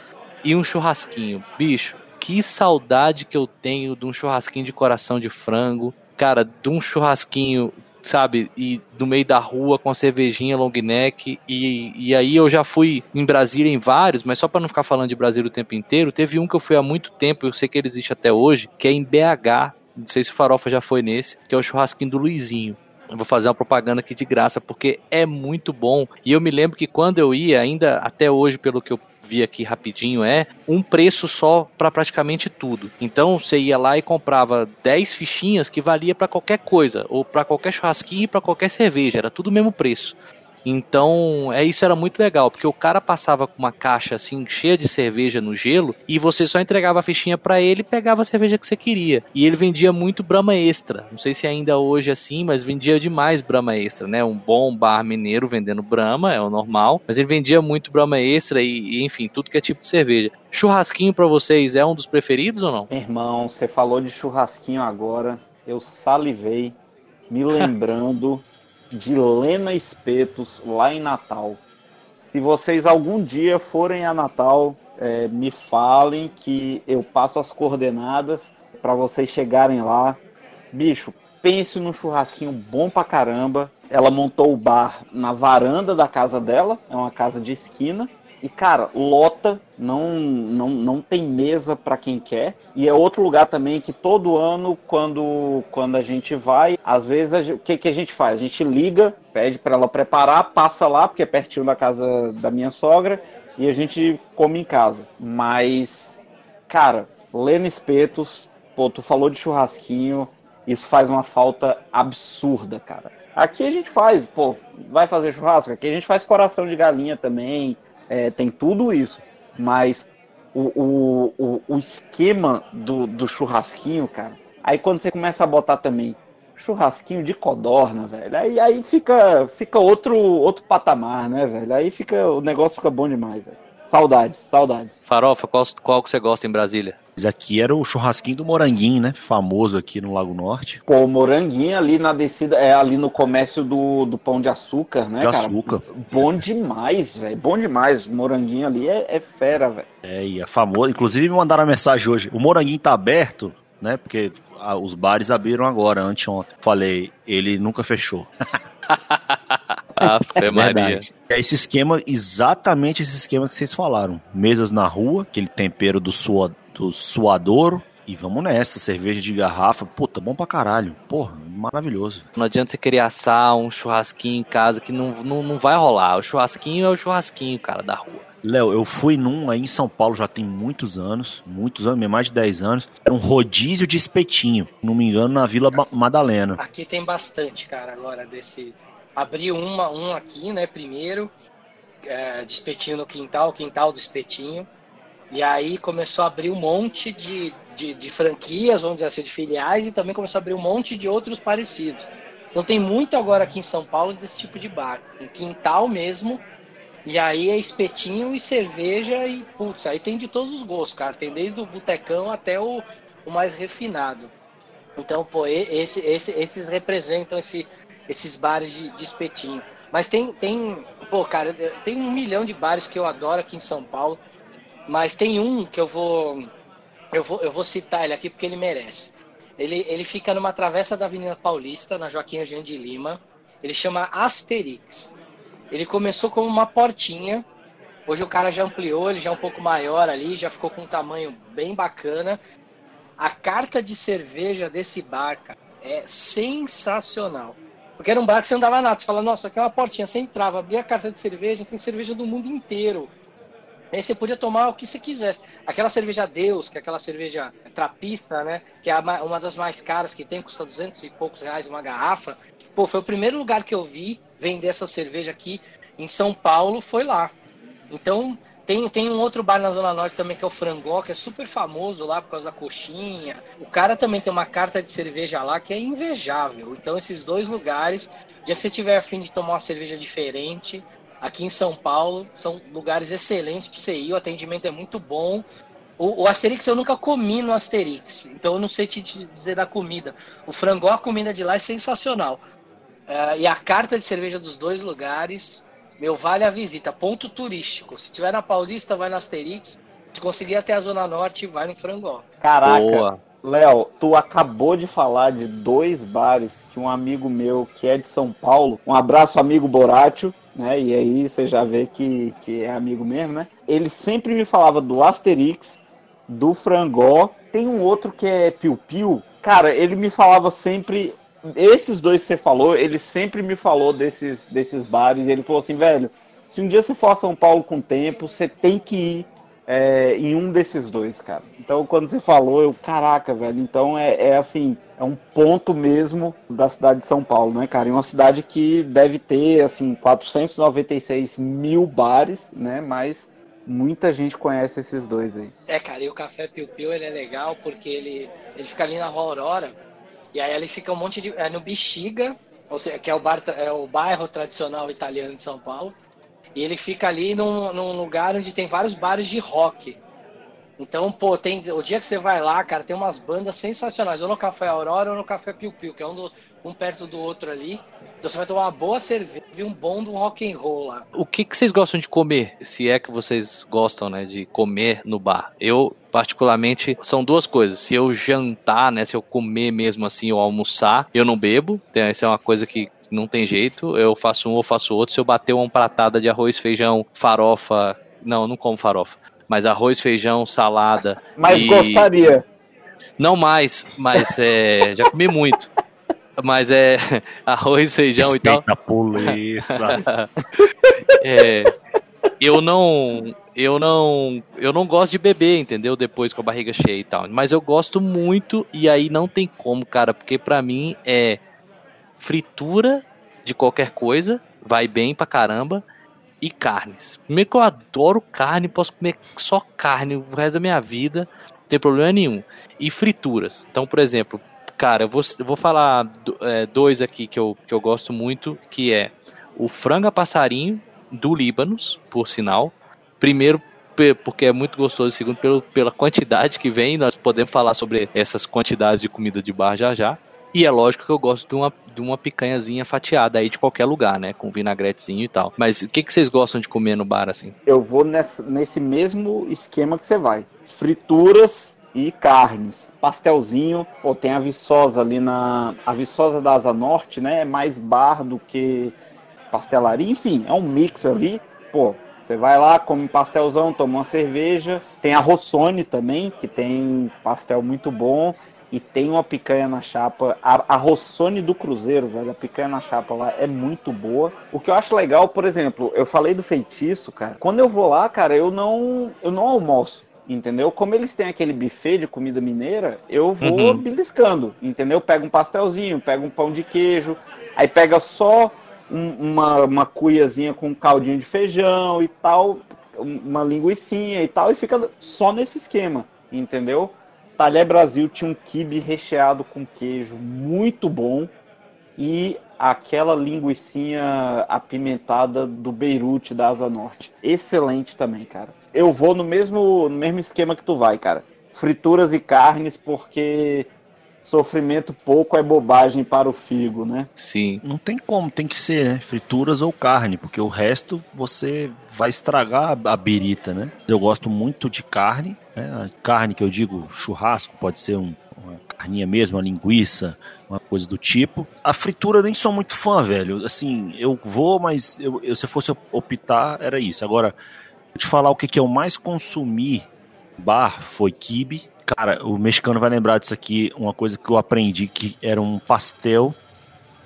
E um churrasquinho. Bicho, que saudade que eu tenho de um churrasquinho de coração de frango. Cara, de um churrasquinho sabe, e no meio da rua com a cervejinha long neck, e, e aí eu já fui em Brasília em vários, mas só para não ficar falando de Brasília o tempo inteiro, teve um que eu fui há muito tempo, eu sei que ele existe até hoje, que é em BH, não sei se o Farofa já foi nesse, que é o churrasquinho do Luizinho. Eu vou fazer uma propaganda aqui de graça, porque é muito bom. E eu me lembro que quando eu ia, ainda até hoje, pelo que eu vi aqui rapidinho é um preço só para praticamente tudo. Então você ia lá e comprava 10 fichinhas que valia para qualquer coisa, ou para qualquer churrasquinho e para qualquer cerveja, era tudo o mesmo preço. Então, é isso era muito legal, porque o cara passava com uma caixa assim cheia de cerveja no gelo e você só entregava a fichinha para ele e pegava a cerveja que você queria. E ele vendia muito Brahma Extra. Não sei se ainda hoje é assim, mas vendia demais Brahma Extra, né? Um bom bar mineiro vendendo Brahma, é o normal, mas ele vendia muito Brahma Extra e, e enfim, tudo que é tipo de cerveja. Churrasquinho para vocês é um dos preferidos ou não? Irmão, você falou de churrasquinho agora, eu salivei me lembrando de Lena Espetos lá em Natal. Se vocês algum dia forem a Natal, é, me falem que eu passo as coordenadas para vocês chegarem lá. Bicho, pense num churrasquinho bom pra caramba. Ela montou o bar na varanda da casa dela, é uma casa de esquina. E, cara, lota, não, não, não tem mesa para quem quer. E é outro lugar também que todo ano, quando, quando a gente vai, às vezes, o que, que a gente faz? A gente liga, pede para ela preparar, passa lá, porque é pertinho da casa da minha sogra, e a gente come em casa. Mas, cara, Lena Espetos, pô, tu falou de churrasquinho, isso faz uma falta absurda, cara. Aqui a gente faz, pô, vai fazer churrasco? Aqui a gente faz coração de galinha também, é, tem tudo isso. Mas o, o, o, o esquema do, do churrasquinho, cara, aí quando você começa a botar também churrasquinho de codorna, velho, aí, aí fica, fica outro, outro patamar, né, velho? Aí fica, o negócio fica bom demais, velho. Saudades, saudades. Farofa, qual, qual que você gosta em Brasília? Esse aqui era o churrasquinho do Moranguinho, né? Famoso aqui no Lago Norte. Pô, o Moranguinho ali na descida, é ali no comércio do, do Pão de Açúcar, né, De cara? açúcar. Bom demais, velho. Bom demais. Moranguinho ali é, é fera, velho. É, e é famoso. Inclusive me mandaram a mensagem hoje. O Moranguinho tá aberto, né? Porque ah, os bares abriram agora, anteontem. Falei, ele nunca fechou. Ave Maria. Verdade. É esse esquema, exatamente esse esquema que vocês falaram. Mesas na rua, aquele tempero do, sua, do suadouro. E vamos nessa, cerveja de garrafa. Puta, bom pra caralho. Porra, maravilhoso. Não adianta você querer assar um churrasquinho em casa que não, não, não vai rolar. O churrasquinho é o churrasquinho, cara, da rua. Léo, eu fui num aí em São Paulo já tem muitos anos, muitos anos, mais de 10 anos. Era um rodízio de espetinho, não me engano, na Vila Ma- Madalena. Aqui tem bastante, cara, agora desse. Abriu uma, um aqui, né, primeiro, é, de espetinho no quintal, quintal do espetinho. E aí começou a abrir um monte de, de, de franquias, vamos dizer assim, de filiais, e também começou a abrir um monte de outros parecidos. Então tem muito agora aqui em São Paulo desse tipo de bar. Um quintal mesmo. E aí é espetinho e cerveja e, putz, aí tem de todos os gostos, cara. Tem desde o botecão até o, o mais refinado. Então, pô, esse, esse, esses representam esse, esses bares de, de espetinho. Mas tem, tem, pô, cara, tem um milhão de bares que eu adoro aqui em São Paulo. Mas tem um que eu vou, eu vou, eu vou citar ele aqui porque ele merece. Ele, ele fica numa travessa da Avenida Paulista, na Joaquim Eugênio de Lima. Ele chama Asterix. Ele começou como uma portinha. Hoje o cara já ampliou, ele já é um pouco maior ali, já ficou com um tamanho bem bacana. A carta de cerveja desse bar, cara, é sensacional. Porque era um bar que você andava nada, você fala, nossa, aqui é uma portinha, você entrava, abria a carta de cerveja, tem cerveja do mundo inteiro. Aí você podia tomar o que você quisesse. Aquela cerveja Deus, que é aquela cerveja trapista, né? Que é uma das mais caras que tem, custa 200 e poucos reais uma garrafa. Pô, foi o primeiro lugar que eu vi vender essa cerveja aqui em São Paulo, foi lá. Então, tem, tem um outro bar na Zona Norte também, que é o Frangó, que é super famoso lá por causa da coxinha. O cara também tem uma carta de cerveja lá que é invejável. Então, esses dois lugares, já se tiver afim de tomar uma cerveja diferente, aqui em São Paulo, são lugares excelentes para você ir, o atendimento é muito bom. O, o Asterix eu nunca comi no Asterix, então eu não sei te dizer da comida. O frangó, a comida de lá é sensacional. É, e a carta de cerveja dos dois lugares, meu, vale a visita. Ponto turístico. Se tiver na Paulista, vai no Asterix. Se conseguir até a Zona Norte, vai no Frangó. Caraca. Léo, tu acabou de falar de dois bares que um amigo meu que é de São Paulo, um abraço amigo Boratio, né? E aí você já vê que, que é amigo mesmo, né? Ele sempre me falava do Asterix, do Frangó, tem um outro que é Piu Piu. Cara, ele me falava sempre esses dois que você falou, ele sempre me falou desses desses bares, ele falou assim, velho, Se um dia você for a São Paulo com tempo, você tem que ir é, em um desses dois, cara. Então, quando você falou, eu, caraca, velho, então é, é, assim, é um ponto mesmo da cidade de São Paulo, né, cara? E uma cidade que deve ter, assim, 496 mil bares, né, mas muita gente conhece esses dois aí. É, cara, e o Café Piu Piu, ele é legal porque ele, ele fica ali na Rua Aurora, e aí ele fica um monte de... é no Bexiga, ou seja, que é o, bar, é o bairro tradicional italiano de São Paulo, e ele fica ali num, num lugar onde tem vários bares de rock. Então, pô, tem, o dia que você vai lá, cara, tem umas bandas sensacionais, ou no Café Aurora ou no Café Piu Piu, que é um, do, um perto do outro ali. Então você vai tomar uma boa cerveja e um bom do rock and roll lá. O que, que vocês gostam de comer? Se é que vocês gostam, né, de comer no bar. Eu, particularmente, são duas coisas. Se eu jantar, né, se eu comer mesmo assim ou almoçar, eu não bebo. Então, essa é uma coisa que não tem jeito. Eu faço um ou faço outro. Se eu bater uma pratada de arroz, feijão, farofa. Não, não como farofa. Mas arroz, feijão, salada. Mas e... gostaria. Não mais, mas é, já comi muito. Mas é arroz, feijão Respeita e tal. A polícia. é, eu não, eu não, eu não gosto de beber, entendeu? Depois com a barriga cheia e tal. Mas eu gosto muito e aí não tem como, cara, porque para mim é fritura de qualquer coisa, vai bem pra caramba, e carnes. Primeiro que eu adoro carne, posso comer só carne o resto da minha vida, não tem problema nenhum. E frituras. Então, por exemplo, cara, eu vou, eu vou falar é, dois aqui que eu, que eu gosto muito, que é o frango a passarinho do Líbanos, por sinal. Primeiro, porque é muito gostoso, segundo, pelo, pela quantidade que vem, nós podemos falar sobre essas quantidades de comida de bar já já. E é lógico que eu gosto de uma, de uma picanhazinha fatiada aí de qualquer lugar, né? Com vinagretezinho e tal. Mas o que, que vocês gostam de comer no bar, assim? Eu vou nessa, nesse mesmo esquema que você vai. Frituras e carnes. Pastelzinho, pô, tem a Viçosa ali na. A Viçosa da Asa Norte, né? É mais bar do que pastelaria. Enfim, é um mix ali. Pô, você vai lá, come um pastelzão, toma uma cerveja. Tem a Rossoni também, que tem pastel muito bom e tem uma picanha na chapa. A, a Rossoni do Cruzeiro, velho, a picanha na chapa lá é muito boa. O que eu acho legal, por exemplo, eu falei do feitiço, cara. Quando eu vou lá, cara, eu não, eu não almoço. Entendeu? Como eles têm aquele buffet de comida mineira, eu vou uhum. beliscando, entendeu? Pega um pastelzinho, pega um pão de queijo, aí pega só um, uma, uma cuiazinha com um caldinho de feijão e tal, uma linguiçinha e tal, e fica só nesse esquema, entendeu? Talher Brasil tinha um quibe recheado com queijo muito bom e aquela linguiçinha apimentada do Beirute da Asa Norte. Excelente também, cara. Eu vou no mesmo, no mesmo esquema que tu vai, cara. Frituras e carnes, porque sofrimento pouco é bobagem para o figo, né? Sim. Não tem como, tem que ser, né? Frituras ou carne, porque o resto você vai estragar a birita, né? Eu gosto muito de carne, né? Carne que eu digo churrasco, pode ser um, uma carninha mesmo, uma linguiça, uma coisa do tipo. A fritura nem sou muito fã, velho. Assim, eu vou, mas eu, eu se eu fosse optar, era isso. Agora, vou te falar o que, que eu mais consumi bar foi kibe Cara, o mexicano vai lembrar disso aqui, uma coisa que eu aprendi que era um pastel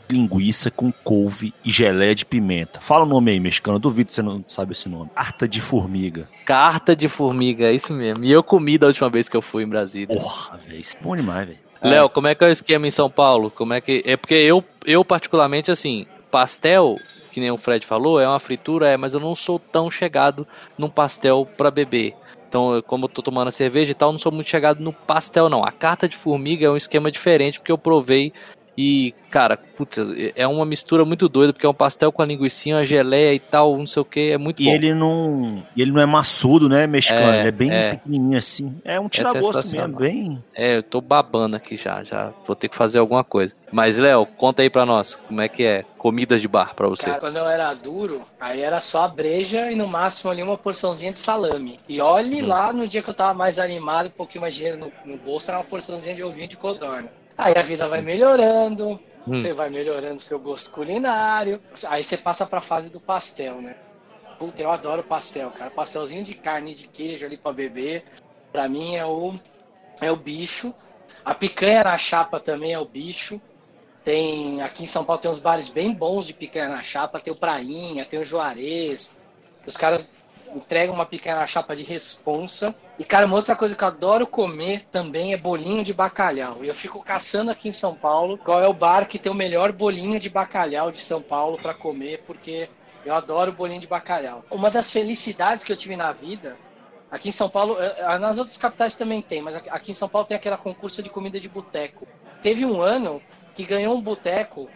linguiça com couve e geleia de pimenta. Fala o nome aí, mexicano. Duvido que você não sabe esse nome. Carta de formiga. Carta de formiga, é isso mesmo. E eu comi da última vez que eu fui em Brasília. Porra, velho. Isso é bom demais, velho. Léo, como é que é o esquema em São Paulo? Como é que. É porque eu, eu particularmente, assim, pastel, que nem o Fred falou, é uma fritura, é, mas eu não sou tão chegado num pastel para beber. Então, como eu tô tomando a cerveja e tal, não sou muito chegado no pastel, não. A carta de formiga é um esquema diferente, porque eu provei e, cara, putz, é uma mistura muito doida, porque é um pastel com a linguiça, a geleia e tal, não sei o que, é muito e bom. ele não. E ele não é maçudo, né, mexicano? É, ele é bem é. pequenininho assim. É um é tira-gosto mesmo, bem. É, eu tô babando aqui já, já vou ter que fazer alguma coisa. Mas, Léo, conta aí pra nós, como é que é comidas de bar pra você? Cara, quando eu era duro, aí era só a breja e no máximo ali uma porçãozinha de salame. E olhe hum. lá no dia que eu tava mais animado, um pouquinho mais dinheiro no, no bolso, era uma porçãozinha de ovinho de codorna. Aí a vida vai melhorando, hum. você vai melhorando seu gosto culinário. Aí você passa pra fase do pastel, né? Puta, eu adoro pastel, cara. Pastelzinho de carne de queijo ali pra beber. Pra mim é o, é o bicho. A picanha na chapa também é o bicho. Tem aqui em São Paulo tem uns bares bem bons de picanha na chapa. Tem o Prainha, tem o Juarez, Os caras entregam uma picanha na chapa de responsa. E, cara, uma outra coisa que eu adoro comer também é bolinho de bacalhau. E eu fico caçando aqui em São Paulo qual é o bar que tem o melhor bolinho de bacalhau de São Paulo para comer, porque eu adoro bolinho de bacalhau. Uma das felicidades que eu tive na vida, aqui em São Paulo, eh, eh, nas outras capitais também tem, mas aqui em São Paulo tem aquela concurso de comida de boteco. Teve um ano que ganhou um boteco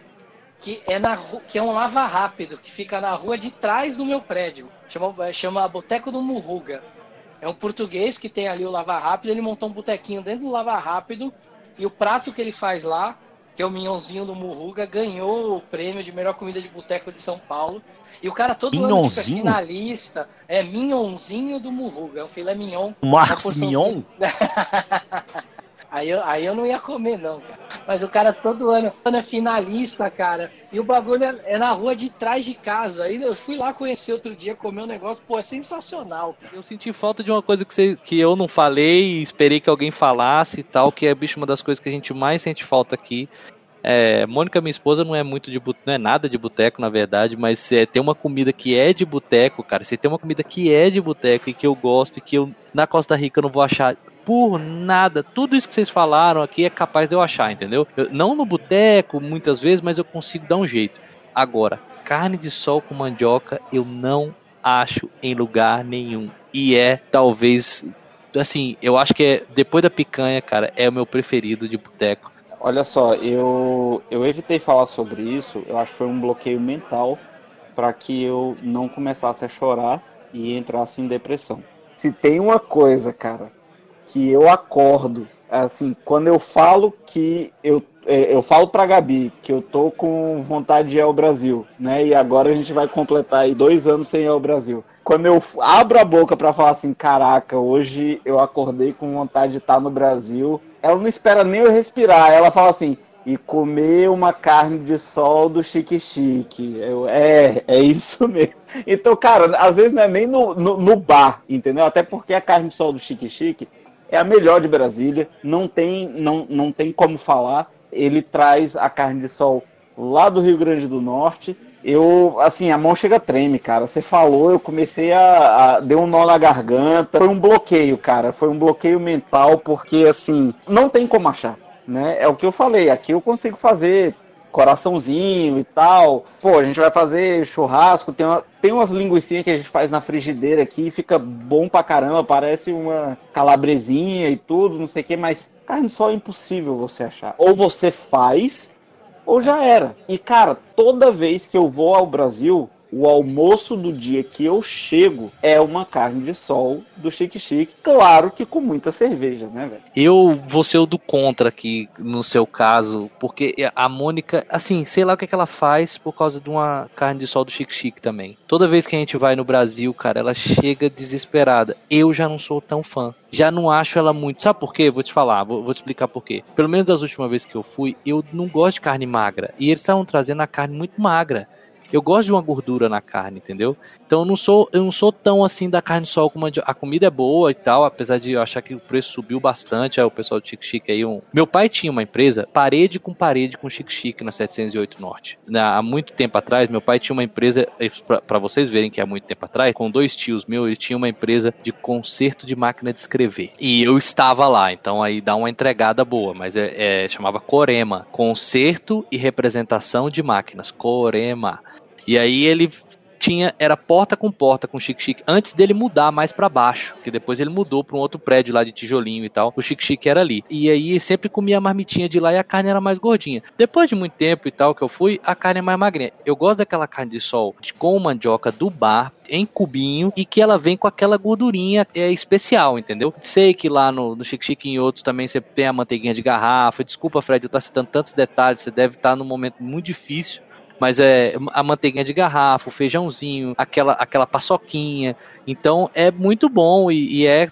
que é, na, que é um lava rápido, que fica na rua de trás do meu prédio. Chama, chama Boteco do Murruga. É um português que tem ali o lava rápido, ele montou um botequinho dentro do lava rápido e o prato que ele faz lá, que é o minhãozinho do Murruga, ganhou o prêmio de melhor comida de boteco de São Paulo. E o cara todo Minhonzinho? ano fica finalista. É Minhonzinho do Murruga. É um filé mignon. Marcos Mignon? Aí eu, aí eu não ia comer, não, cara. Mas o cara todo ano, ano é finalista, cara. E o bagulho é, é, na rua de trás de casa. Aí eu fui lá conhecer outro dia, comer um negócio, pô, é sensacional. Eu senti falta de uma coisa que, você, que eu não falei e esperei que alguém falasse e tal, que é, bicho, uma das coisas que a gente mais sente falta aqui. É, Mônica, minha esposa, não é muito de não é nada de boteco, na verdade, mas é, tem uma comida que é de boteco, cara. Se tem uma comida que é de boteco e que eu gosto e que eu na Costa Rica não vou achar por nada. Tudo isso que vocês falaram aqui é capaz de eu achar, entendeu? Eu, não no boteco, muitas vezes, mas eu consigo dar um jeito. Agora, carne de sol com mandioca eu não acho em lugar nenhum. E é talvez assim, eu acho que é depois da picanha, cara, é o meu preferido de boteco. Olha só, eu eu evitei falar sobre isso, eu acho que foi um bloqueio mental para que eu não começasse a chorar e entrasse em depressão. Se tem uma coisa, cara, que eu acordo, assim, quando eu falo que eu é, eu falo pra Gabi que eu tô com vontade de ir ao Brasil, né? E agora a gente vai completar aí dois anos sem ir ao Brasil. Quando eu abro a boca para falar assim, caraca, hoje eu acordei com vontade de estar no Brasil, ela não espera nem eu respirar, ela fala assim, e comer uma carne de sol do Chique Chique. Eu, é, é isso mesmo. Então, cara, às vezes não é nem no, no, no bar, entendeu? Até porque a carne de sol do Chique Chique é a melhor de Brasília, não tem, não, não tem como falar. Ele traz a carne de sol lá do Rio Grande do Norte. Eu, assim, a mão chega a treme, cara. Você falou, eu comecei a, a. Deu um nó na garganta. Foi um bloqueio, cara. Foi um bloqueio mental, porque, assim, não tem como achar. Né? É o que eu falei. Aqui eu consigo fazer coraçãozinho e tal. Pô, a gente vai fazer churrasco, tem, uma, tem umas linguiçinhas que a gente faz na frigideira aqui, fica bom pra caramba, parece uma calabresinha e tudo, não sei o que, mas carne só é impossível você achar. Ou você faz, ou já era. E cara, toda vez que eu vou ao Brasil, o almoço do dia que eu chego é uma carne de sol do Chique Chique, claro que com muita cerveja, né, velho? Eu vou ser o do contra aqui, no seu caso, porque a Mônica, assim, sei lá o que, é que ela faz por causa de uma carne de sol do Chique Chique também. Toda vez que a gente vai no Brasil, cara, ela chega desesperada. Eu já não sou tão fã. Já não acho ela muito. Sabe por quê? Vou te falar, vou, vou te explicar por quê. Pelo menos das últimas vezes que eu fui, eu não gosto de carne magra. E eles estavam trazendo a carne muito magra. Eu gosto de uma gordura na carne, entendeu? Então eu não sou, eu não sou tão assim da carne sol como a, comida é boa e tal, apesar de eu achar que o preço subiu bastante, aí o pessoal do Chique Chique aí um. Meu pai tinha uma empresa parede com parede com Chique Chique na 708 Norte. Na, há muito tempo atrás, meu pai tinha uma empresa para vocês verem que há muito tempo atrás, com dois tios meus, ele tinha uma empresa de conserto de máquina de escrever. E eu estava lá, então aí dá uma entregada boa, mas é, é chamava Corema, conserto e representação de máquinas. Corema. E aí ele tinha era porta com porta com o Chique Chique antes dele mudar mais para baixo, que depois ele mudou para um outro prédio lá de tijolinho e tal. O Chique Chique era ali. E aí sempre comia a marmitinha de lá e a carne era mais gordinha. Depois de muito tempo e tal que eu fui, a carne é mais magrinha. Eu gosto daquela carne de sol de, com mandioca do bar em cubinho e que ela vem com aquela gordurinha é, especial, entendeu? Sei que lá no, no Chique Chique e em outros também você tem a manteiguinha de garrafa. Desculpa, Fred, eu estou citando tantos detalhes, você deve estar num momento muito difícil mas é a manteiguinha de garrafa, o feijãozinho, aquela, aquela paçoquinha. Então é muito bom e, e é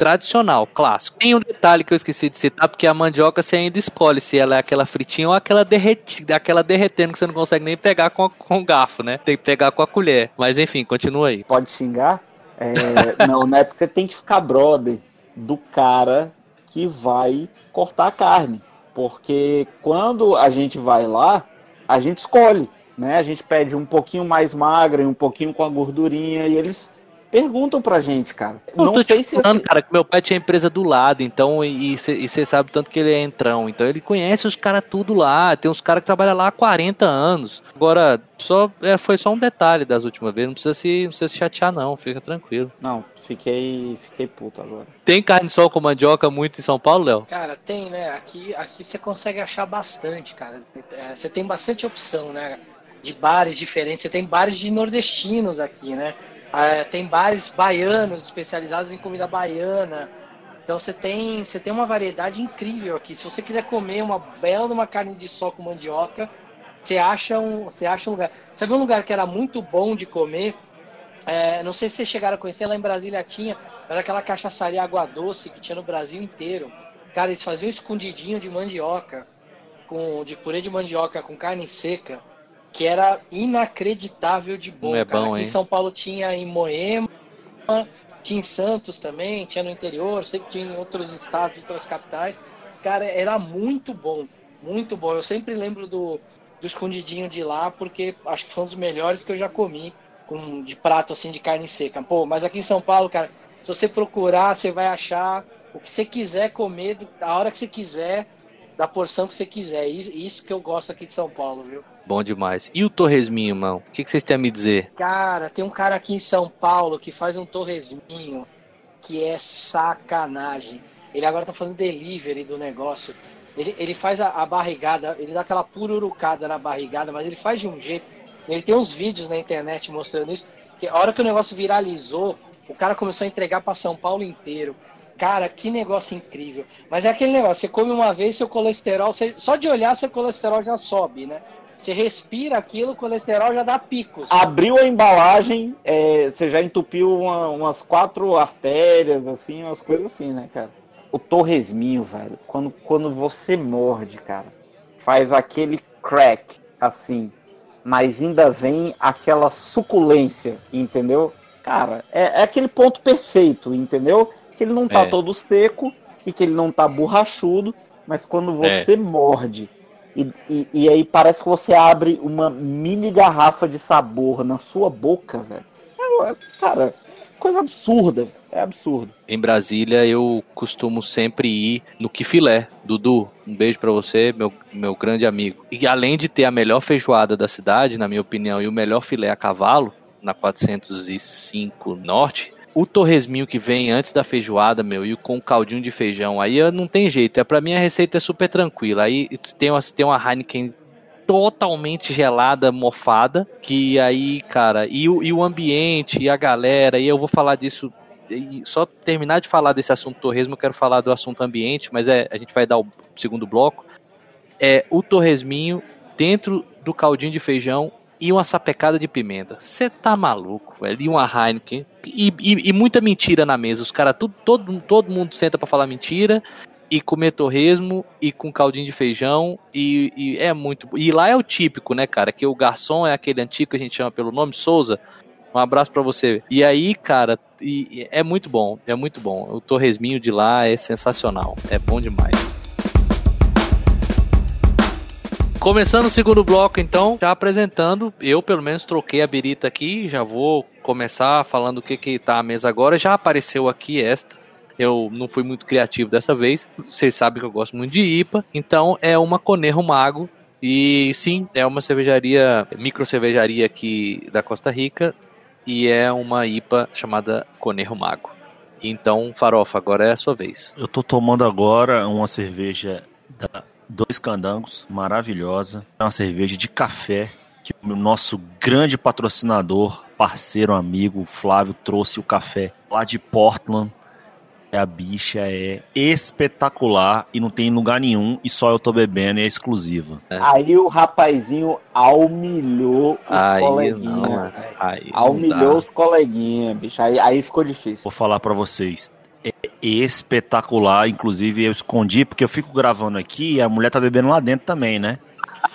tradicional, clássico. Tem um detalhe que eu esqueci de citar, porque a mandioca você ainda escolhe se ela é aquela fritinha ou aquela derretida, aquela derretendo que você não consegue nem pegar com, a, com o garfo, né? Tem que pegar com a colher. Mas enfim, continua aí. Pode xingar? É, não, né? Porque você tem que ficar brother do cara que vai cortar a carne. Porque quando a gente vai lá, a gente escolhe. né? A gente pede um pouquinho mais magra e um pouquinho com a gordurinha e eles perguntam pra gente, cara. Eu não tô sei te se falando, cara, que meu pai tinha empresa do lado, então, e você sabe tanto que ele é entrão, então ele conhece os caras tudo lá, tem uns caras que trabalham lá há 40 anos. Agora, só é, foi só um detalhe das últimas vezes, não precisa se, não precisa se chatear não, fica tranquilo. não, fiquei, fiquei puto agora. Tem carne de sol com mandioca muito em São Paulo, Léo? Cara, tem, né? Aqui, aqui você consegue achar bastante, cara. É, Você tem bastante opção, né? De bares diferentes. Você tem bares de nordestinos aqui, né? É, tem bares baianos especializados em comida baiana. Então você tem, você tem uma variedade incrível aqui. Se você quiser comer uma bela uma carne de sol com mandioca, você acha um, você acha um lugar. Sabe um lugar que era muito bom de comer? É, não sei se vocês chegaram a conhecer, lá em Brasília tinha, era aquela cachaçaria água doce que tinha no Brasil inteiro. Cara, eles faziam escondidinho de mandioca, com, de purê de mandioca com carne seca, que era inacreditável de bom. É cara. bom, Aqui em São Paulo tinha em Moema, tinha em Santos também, tinha no interior, sei que tinha em outros estados, outras capitais. Cara, era muito bom, muito bom. Eu sempre lembro do, do escondidinho de lá, porque acho que foi um dos melhores que eu já comi com, de prato assim de carne seca. Pô, mas aqui em São Paulo, cara, se você procurar, você vai achar o que você quiser comer, a hora que você quiser, da porção que você quiser. Isso, que eu gosto aqui de São Paulo, viu? Bom demais. E o torresminho, mano? O que, que vocês têm a me dizer? Cara, tem um cara aqui em São Paulo que faz um torresminho que é sacanagem. Ele agora tá fazendo delivery do negócio. Ele, ele faz a, a barrigada, ele dá aquela pururucada na barrigada, mas ele faz de um jeito. Ele tem uns vídeos na internet mostrando isso. Que a hora que o negócio viralizou, o cara começou a entregar para São Paulo inteiro. Cara, que negócio incrível. Mas é aquele negócio, você come uma vez, seu colesterol, você- só de olhar seu colesterol já sobe, né? Você respira aquilo, o colesterol já dá picos. Abriu a embalagem, é, você já entupiu uma- umas quatro artérias, assim, umas coisas assim, né, cara? O torresminho, velho, quando, quando você morde, cara, faz aquele crack, assim, mas ainda vem aquela suculência, entendeu? Cara, é, é aquele ponto perfeito, entendeu? Que ele não tá É. todo seco e que ele não tá borrachudo, mas quando você morde e, e, e aí parece que você abre uma mini garrafa de sabor na sua boca, velho. É, é, cara, coisa absurda. É absurdo. Em Brasília, eu costumo sempre ir no Que Filé. Dudu, um beijo pra você, meu, meu grande amigo. E além de ter a melhor feijoada da cidade, na minha opinião, e o melhor filé a cavalo, na 405 Norte, o torresminho que vem antes da feijoada, meu, e com o caldinho de feijão, aí não tem jeito. É, pra mim a receita é super tranquila. Aí tem uma, tem uma Heineken totalmente gelada, mofada, que aí, cara, e o, e o ambiente, e a galera, e eu vou falar disso e só terminar de falar desse assunto torresmo, eu quero falar do assunto ambiente, mas é, a gente vai dar o segundo bloco. É o torresminho dentro do caldinho de feijão e uma sapecada de pimenta. Você tá maluco, velho? E uma Heineken. E, e- e muita mentira na mesa. Os caras, todo, todo mundo senta pra falar mentira e comer torresmo e com caldinho de feijão. E, e é muito. E lá é o típico, né, cara? Que o garçom é aquele antigo que a gente chama pelo nome, Souza. Um abraço pra você. E aí, cara, é muito bom, é muito bom. O torresminho de lá é sensacional, é bom demais. Começando o segundo bloco, então, já apresentando, eu pelo menos troquei a birita aqui, já vou começar falando o que que tá à mesa agora. Já apareceu aqui esta, eu não fui muito criativo dessa vez. Vocês sabem que eu gosto muito de IPA, então é uma Conejo Mago. E sim, é uma cervejaria, micro cervejaria aqui da Costa Rica, e é uma IPA chamada Conejo Mago. Então, Farofa, agora é a sua vez. Eu tô tomando agora uma cerveja da Dois Candangos, maravilhosa. É uma cerveja de café que o nosso grande patrocinador, parceiro, amigo Flávio trouxe o café lá de Portland. E A bicha é espetacular e não tem em lugar nenhum e só eu tô bebendo e é exclusiva. Aí o rapazinho humilhou os Aí coleguinhas. não, aí os coleguinhas, bicho. Aí, aí ficou difícil. Vou falar pra vocês. Espetacular, inclusive eu escondi, porque eu fico gravando aqui e a mulher tá bebendo lá dentro também, né?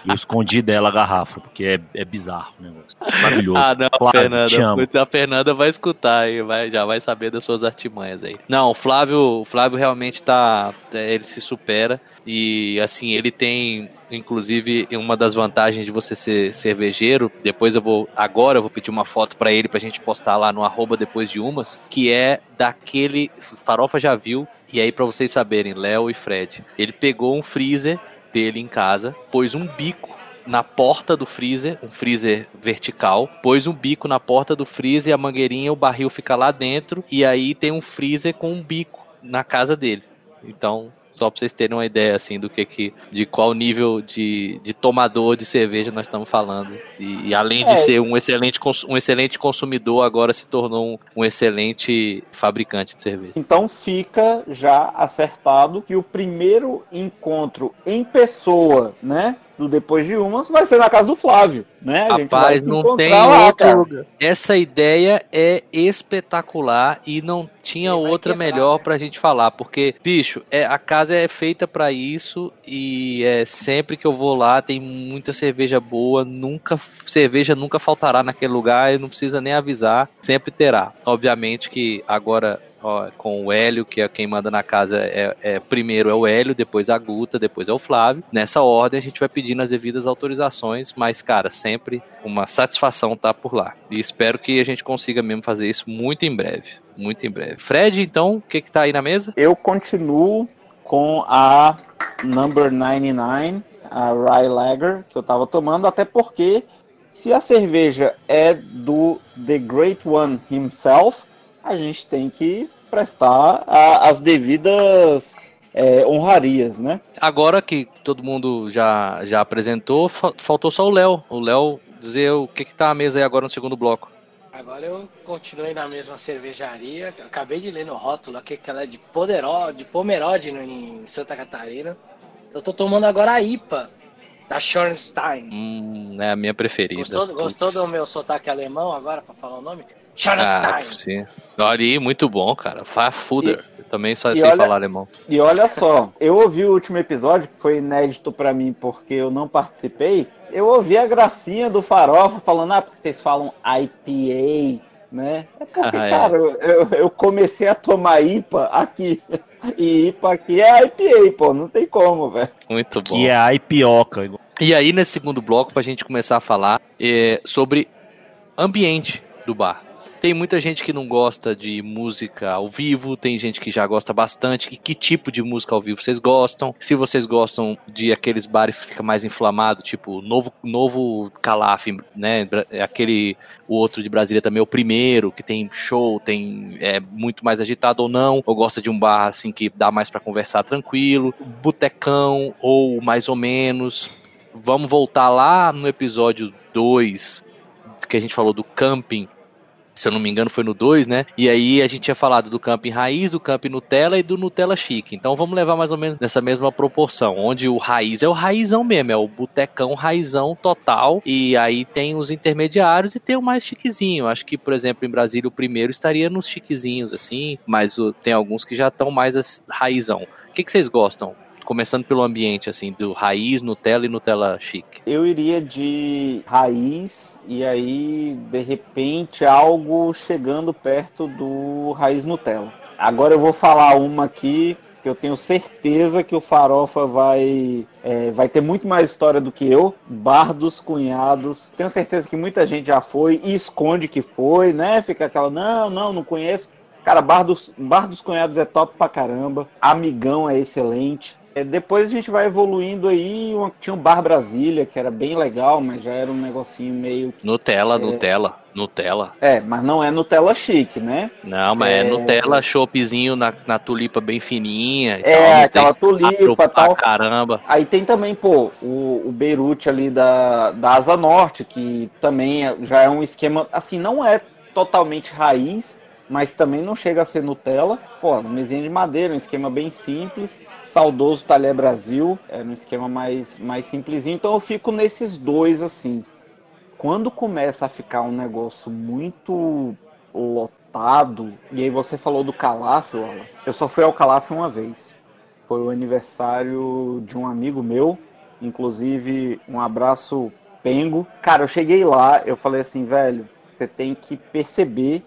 E eu escondi dela a garrafa, porque é, é bizarro o negócio. Maravilhoso. Ah, não, Flávio, Fernanda. A Fernanda vai escutar e vai, já vai saber das suas artimanhas aí. Não, o Flávio, o Flávio realmente tá. é, Ele se supera. E assim, ele tem Inclusive, uma das vantagens de você ser cervejeiro, depois eu vou, agora eu vou pedir uma foto para ele pra gente postar lá no arroba depois de umas, que é daquele, Farofa já viu, e aí para vocês saberem, Léo e Fred, ele pegou um freezer dele em casa, pôs um bico na porta do freezer, um freezer vertical, pôs um bico na porta do freezer, a mangueirinha, o barril fica lá dentro, e aí tem um freezer com um bico na casa dele. Então, só para vocês terem uma ideia assim do que, que de qual nível de, de tomador de cerveja nós estamos falando. E, e além de é. ser um excelente, um excelente consumidor, agora se tornou um, um excelente fabricante de cerveja. Então fica já acertado que o primeiro encontro em pessoa, né, do Depois de Umas vai ser na casa do Flávio, né? A Rapaz, não tem lá, outro. Essa ideia é espetacular e não tinha outra melhor né? pra gente falar, porque, bicho, é, a casa é feita para isso e é sempre que eu vou lá tem muita cerveja boa, nunca cerveja nunca faltará naquele lugar e não precisa nem avisar, sempre terá. Obviamente que agora ó, com o Hélio, que é quem manda na casa, é, é, primeiro é o Hélio, depois a Guta, depois é o Flávio. Nessa ordem a gente vai pedindo as devidas autorizações, mas, cara, sempre uma satisfação estar tá por lá. E espero que a gente consiga mesmo fazer isso muito em breve. Muito em breve. Fred, então, o que que tá aí na mesa? Eu continuo com a Number 99, a Rye Lager, que eu tava tomando, até porque se a cerveja é do The Great One himself, a gente tem que prestar a, as devidas é, honrarias, né? Agora que todo mundo já, já apresentou, faltou só o Léo. O Léo dizer o que, que tá a mesa aí agora no segundo bloco. Agora eu continuei na mesma cervejaria. Acabei de ler no rótulo aqui que ela é de Poderó, de Pomerode em Santa Catarina. Eu tô tomando agora a IPA da Schornstein. Hum, é a minha preferida. Gostou, gostou do meu sotaque alemão agora, para falar o nome? Ah, sim. Olha muito bom, cara. Fafuder. Eu também só sei olha, falar alemão. E olha só, eu ouvi o último episódio, que foi inédito para mim porque eu não participei. Eu ouvi a gracinha do Farofa falando, ah, porque vocês falam IPA, né? É porque, ah, é. cara, eu, eu comecei a tomar IPA aqui. E IPA aqui é IPA, pô, não tem como, velho. Muito bom. Que é IPOca. E aí, nesse segundo bloco, pra gente começar a falar é, sobre ambiente do bar. Tem muita gente que não gosta de música ao vivo, tem gente que já gosta bastante. Que, que tipo de música ao vivo vocês gostam? Se vocês gostam de aqueles bares que fica mais inflamado, tipo novo novo Calaf, né? Aquele o outro de Brasília também, o primeiro, que tem show, tem é muito mais agitado ou não. Ou gosta de um bar assim que dá mais para conversar tranquilo, botecão ou mais ou menos. Vamos voltar lá no episódio 2 que a gente falou do camping se eu não me engano, foi no 2, né? E aí a gente tinha falado do camping raiz, do camping Nutella e do Nutella chique. Então vamos levar mais ou menos nessa mesma proporção, onde o raiz é o raizão mesmo, é o botecão raizão total. E aí tem os intermediários e tem o mais chiquezinho. Acho que, por exemplo, em Brasília o primeiro estaria nos chiquezinhos, assim, mas tem alguns que já estão mais raizão. O que, que vocês gostam? Começando pelo ambiente, assim, do raiz, Nutella e Nutella chique? Eu iria de raiz e aí, de repente, algo chegando perto do raiz Nutella. Agora eu vou falar uma aqui que eu tenho certeza que o Farofa vai, é, vai ter muito mais história do que eu. Bar dos Cunhados. Tenho certeza que muita gente já foi e esconde que foi, né? Fica aquela, não, não, não conheço. Cara, Bar dos, Bar dos Cunhados é top pra caramba. Amigão é excelente. É, depois a gente vai evoluindo aí. Tinha um Bar Brasília, que era bem legal, mas já era um negocinho meio. Nutella, é... Nutella, Nutella. É, mas não é Nutella chique, né? Não, mas é, é Nutella choppzinho na, na tulipa bem fininha. É, aquela tulipa tal. caramba. Aí tem também, pô, o, o Beirute ali da, da Asa Norte, que também é, já é um esquema. Assim, não é totalmente raiz, mas também não chega a ser Nutella. Pô, as mesinhas de madeira, um esquema bem simples. Saudoso Talher Brasil, é um esquema mais, mais simplesinho. Então eu fico nesses dois assim. Quando começa a ficar um negócio muito lotado, e aí você falou do Calaf, eu só fui ao Calaf uma vez. Foi o aniversário de um amigo meu, inclusive um abraço Pengo. Cara, eu cheguei lá, eu falei assim, velho, você tem que perceber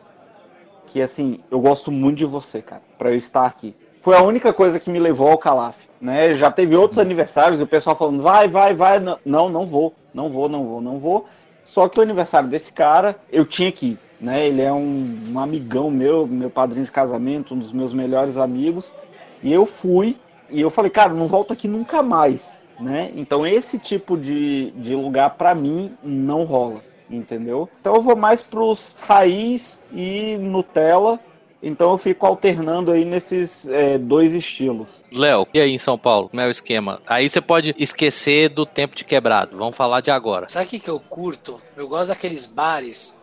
que assim, eu gosto muito de você, cara, para eu estar aqui. foi a única coisa que me levou ao Calaf. Né? Já teve outros aniversários o pessoal falando, vai, vai, vai. Não, não vou, não vou, não vou, não vou. Só que o aniversário desse cara, eu tinha que ir. Né? Ele é um, um amigão meu, meu padrinho de casamento, um dos meus melhores amigos. E eu fui, e eu falei, cara, não volto aqui nunca mais. Né? Então esse tipo de, de lugar para mim não rola, entendeu? Então eu vou mais pros raiz e Nutella então eu fico alternando aí nesses é, dois estilos. Léo, e aí em São Paulo? Como é o esquema? Aí você pode esquecer do tempo de quebrado. Vamos falar de agora. Sabe o que, que eu curto? Eu gosto daqueles bares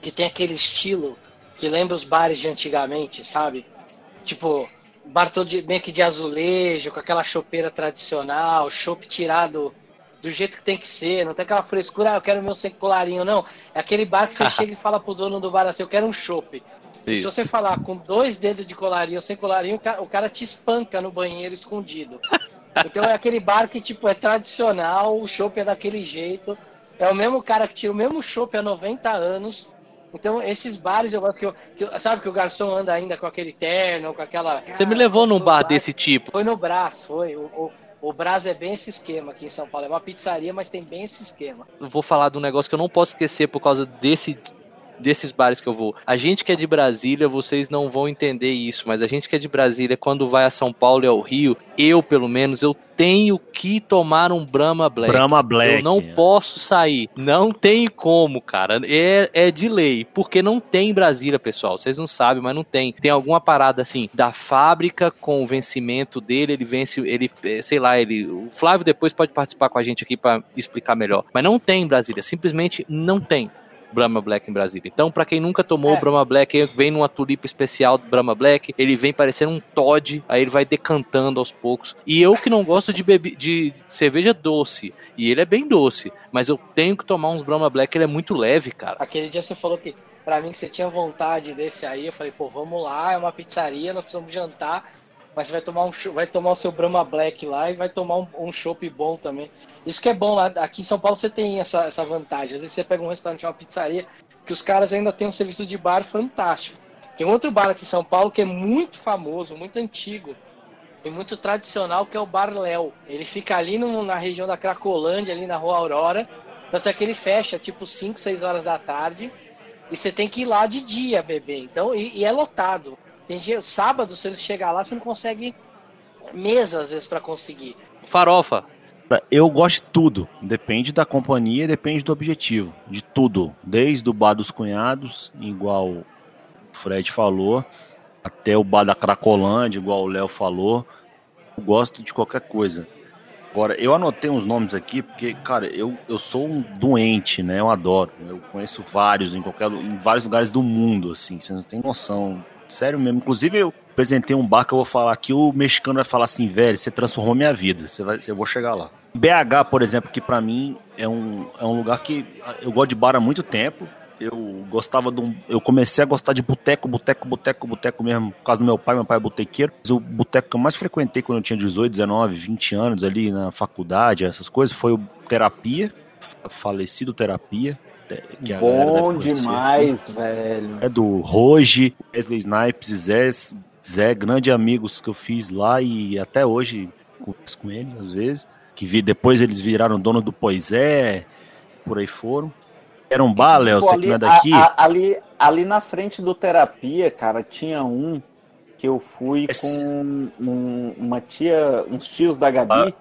que tem aquele estilo que lembra os bares de antigamente, sabe? Tipo, bar todo de, meio que de azulejo, com aquela chopeira tradicional, chopp tirado do jeito que tem que ser, não tem aquela frescura, ah, eu quero meu sem colarinho, não. É aquele bar que você chega e fala pro dono do bar assim, eu quero um chopp. Se você falar com dois dedos de colarinho sem colarinho, o cara te espanca no banheiro escondido. Então é aquele bar que, tipo, é tradicional, o chopp é daquele jeito. É o mesmo cara que tira o mesmo chopp há 90 anos. Então, esses bares, eu gosto que, eu, que Sabe que o garçom anda ainda com aquele terno, com aquela. Você me levou num bar, bar, desse tipo? Foi no Brás, foi. O, o, o Brás é bem esse esquema aqui em São Paulo. É uma pizzaria, mas tem bem esse esquema. Vou falar de um negócio que eu não posso esquecer por causa desse desses bares que eu vou. A gente que é de Brasília, vocês não vão entender isso, mas a gente que é de Brasília, quando vai a São Paulo e ao Rio, eu, pelo menos, eu tenho que tomar um Brahma Black. Brahma Black. Eu não é. posso sair. Não tem como, cara. É, é de lei. Porque não tem em Brasília, pessoal. Vocês não sabem, mas não tem. Tem alguma parada assim, da fábrica com o vencimento dele, ele vence, ele, é, sei lá, ele. O Flávio depois pode participar com a gente aqui para explicar melhor. Mas não tem em Brasília. Simplesmente não tem. Brahma Black em Brasília. Então, para quem nunca tomou é. Brahma Black, vem numa tulipa especial do Brahma Black, ele vem parecendo um Todd, aí ele vai decantando aos poucos. E eu que não gosto de, bebi de cerveja doce, e ele é bem doce, mas eu tenho que tomar uns Brahma Black, ele é muito leve, cara. Aquele dia você falou que para mim que você tinha vontade desse aí, eu falei, pô, vamos lá, é uma pizzaria, nós precisamos jantar, mas vai tomar um vai tomar o seu Brahma Black lá e vai tomar um, um chopp bom também. Isso que é bom lá. Aqui em São Paulo você tem essa, essa vantagem. Às vezes você pega um restaurante, uma pizzaria, que os caras ainda têm um serviço de bar fantástico. Tem outro bar aqui em São Paulo que é muito famoso, muito antigo e muito tradicional, que é o Bar Léo. Ele fica ali no, na região da Cracolândia, ali na Rua Aurora. Tanto é que ele fecha tipo 5, 6 horas da tarde. E você tem que ir lá de dia beber. Então, e, e é lotado. Tem dia, sábado, se você chegar lá, você não consegue mesa às vezes para conseguir. Farofa. Eu gosto de tudo. Depende da companhia, depende do objetivo. De tudo. Desde o bar dos cunhados, igual o Fred falou, até o bar da Cracolândia, igual o Léo falou. Eu gosto de qualquer coisa. Agora, eu anotei uns nomes aqui porque, cara, eu, eu sou um doente, né? Eu adoro. Eu conheço vários em qualquer em vários lugares do mundo, assim. Vocês não têm noção. Sério mesmo. Inclusive, eu apresentei um bar que eu vou falar aqui, o mexicano vai falar assim, velho, você transformou minha vida. Você vai, eu vou chegar lá. BH, por exemplo, que para mim é um, é um lugar que eu gosto de bar há muito tempo. Eu gostava de um, Eu comecei a gostar de boteco, boteco, boteco, boteco mesmo, por causa do meu pai, meu pai é botequeiro. O boteco que eu mais frequentei quando eu tinha 18, 19, 20 anos ali na faculdade, essas coisas, foi o Terapia, falecido Terapia. Que Bom demais, velho. É do Roge, Wesley Snipes, Zé, Zé, grandes amigos que eu fiz lá e até hoje converso com eles às vezes que vi, depois eles viraram dono do Poisé, por aí foram. Era um bar, Léo, você que não é daqui? A, a, ali, ali na frente do Terapia, cara, tinha um que eu fui Esse... com um, uma tia, uns tios da Gabi, ah,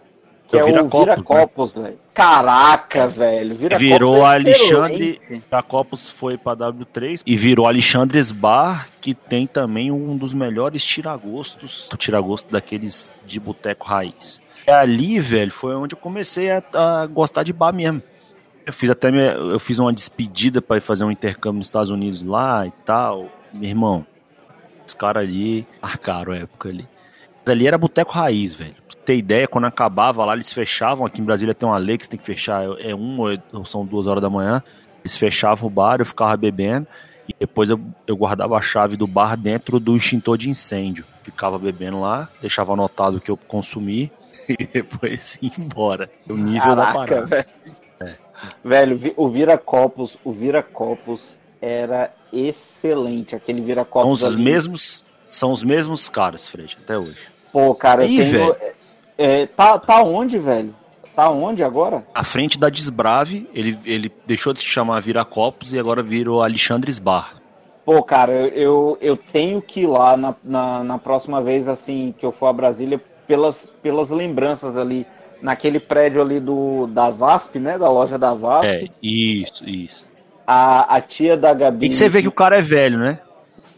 que é o Viracopos, né? velho. Caraca, velho. Viracopos virou é Alexandre. Viracopos foi pra W3 e virou Alexandres Bar, que tem também um dos melhores tiragostos, tiragosto daqueles de boteco raiz. É ali, velho, foi onde eu comecei a, a gostar de bar mesmo. Eu fiz até minha, eu fiz uma despedida para ir fazer um intercâmbio nos Estados Unidos lá e tal. Meu irmão, os caras ali marcaram a época ali. Mas ali era boteco raiz, velho. Ter ideia, quando acabava lá, eles fechavam. Aqui em Brasília tem uma lei que você tem que fechar, é um ou são duas horas da manhã. Eles fechavam o bar, eu ficava bebendo. E depois eu, eu guardava a chave do bar dentro do extintor de incêndio. Ficava bebendo lá, deixava anotado o que eu consumi e depois ir embora. O nível Caraca, da parada. Velho. É. velho, o Viracopos, o Viracopos era excelente. Aquele Viracopos. São os ali. mesmos São os mesmos caras, Fred, até hoje. Pô, cara, Ih, eu tenho. velho. É, tá, tá onde, velho? Tá onde agora? À frente da Desbrave, ele, ele deixou de se chamar Viracopos e agora virou Alexandre Bar. Pô, cara, eu, eu, eu tenho que ir lá na, na, na próxima vez, assim, que eu for a Brasília, pelas, pelas lembranças ali, naquele prédio ali do, da VASP, né? Da loja da VASP. É, isso, isso. A, a tia da Gabi. E você vê que o cara é velho, né?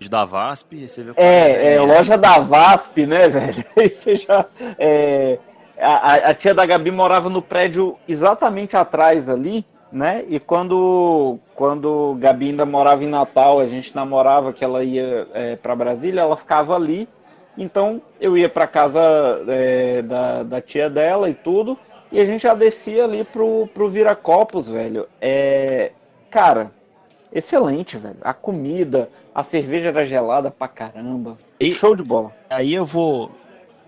De da VASP, você vê cara É, é, velho. loja da VASP, né, velho? Aí você já. é, a, a- a tia da Gabi morava no prédio exatamente atrás ali, né? E quando, quando Gabi ainda morava em Natal, a gente namorava que ela ia é, para Brasília, ela ficava ali. Então eu ia para casa é, da, da tia dela e tudo, e a gente já descia ali pro, pro Viracopos, velho. É, cara, excelente, velho. A comida, a cerveja era gelada pra caramba. E- Show de bola. Aí eu vou,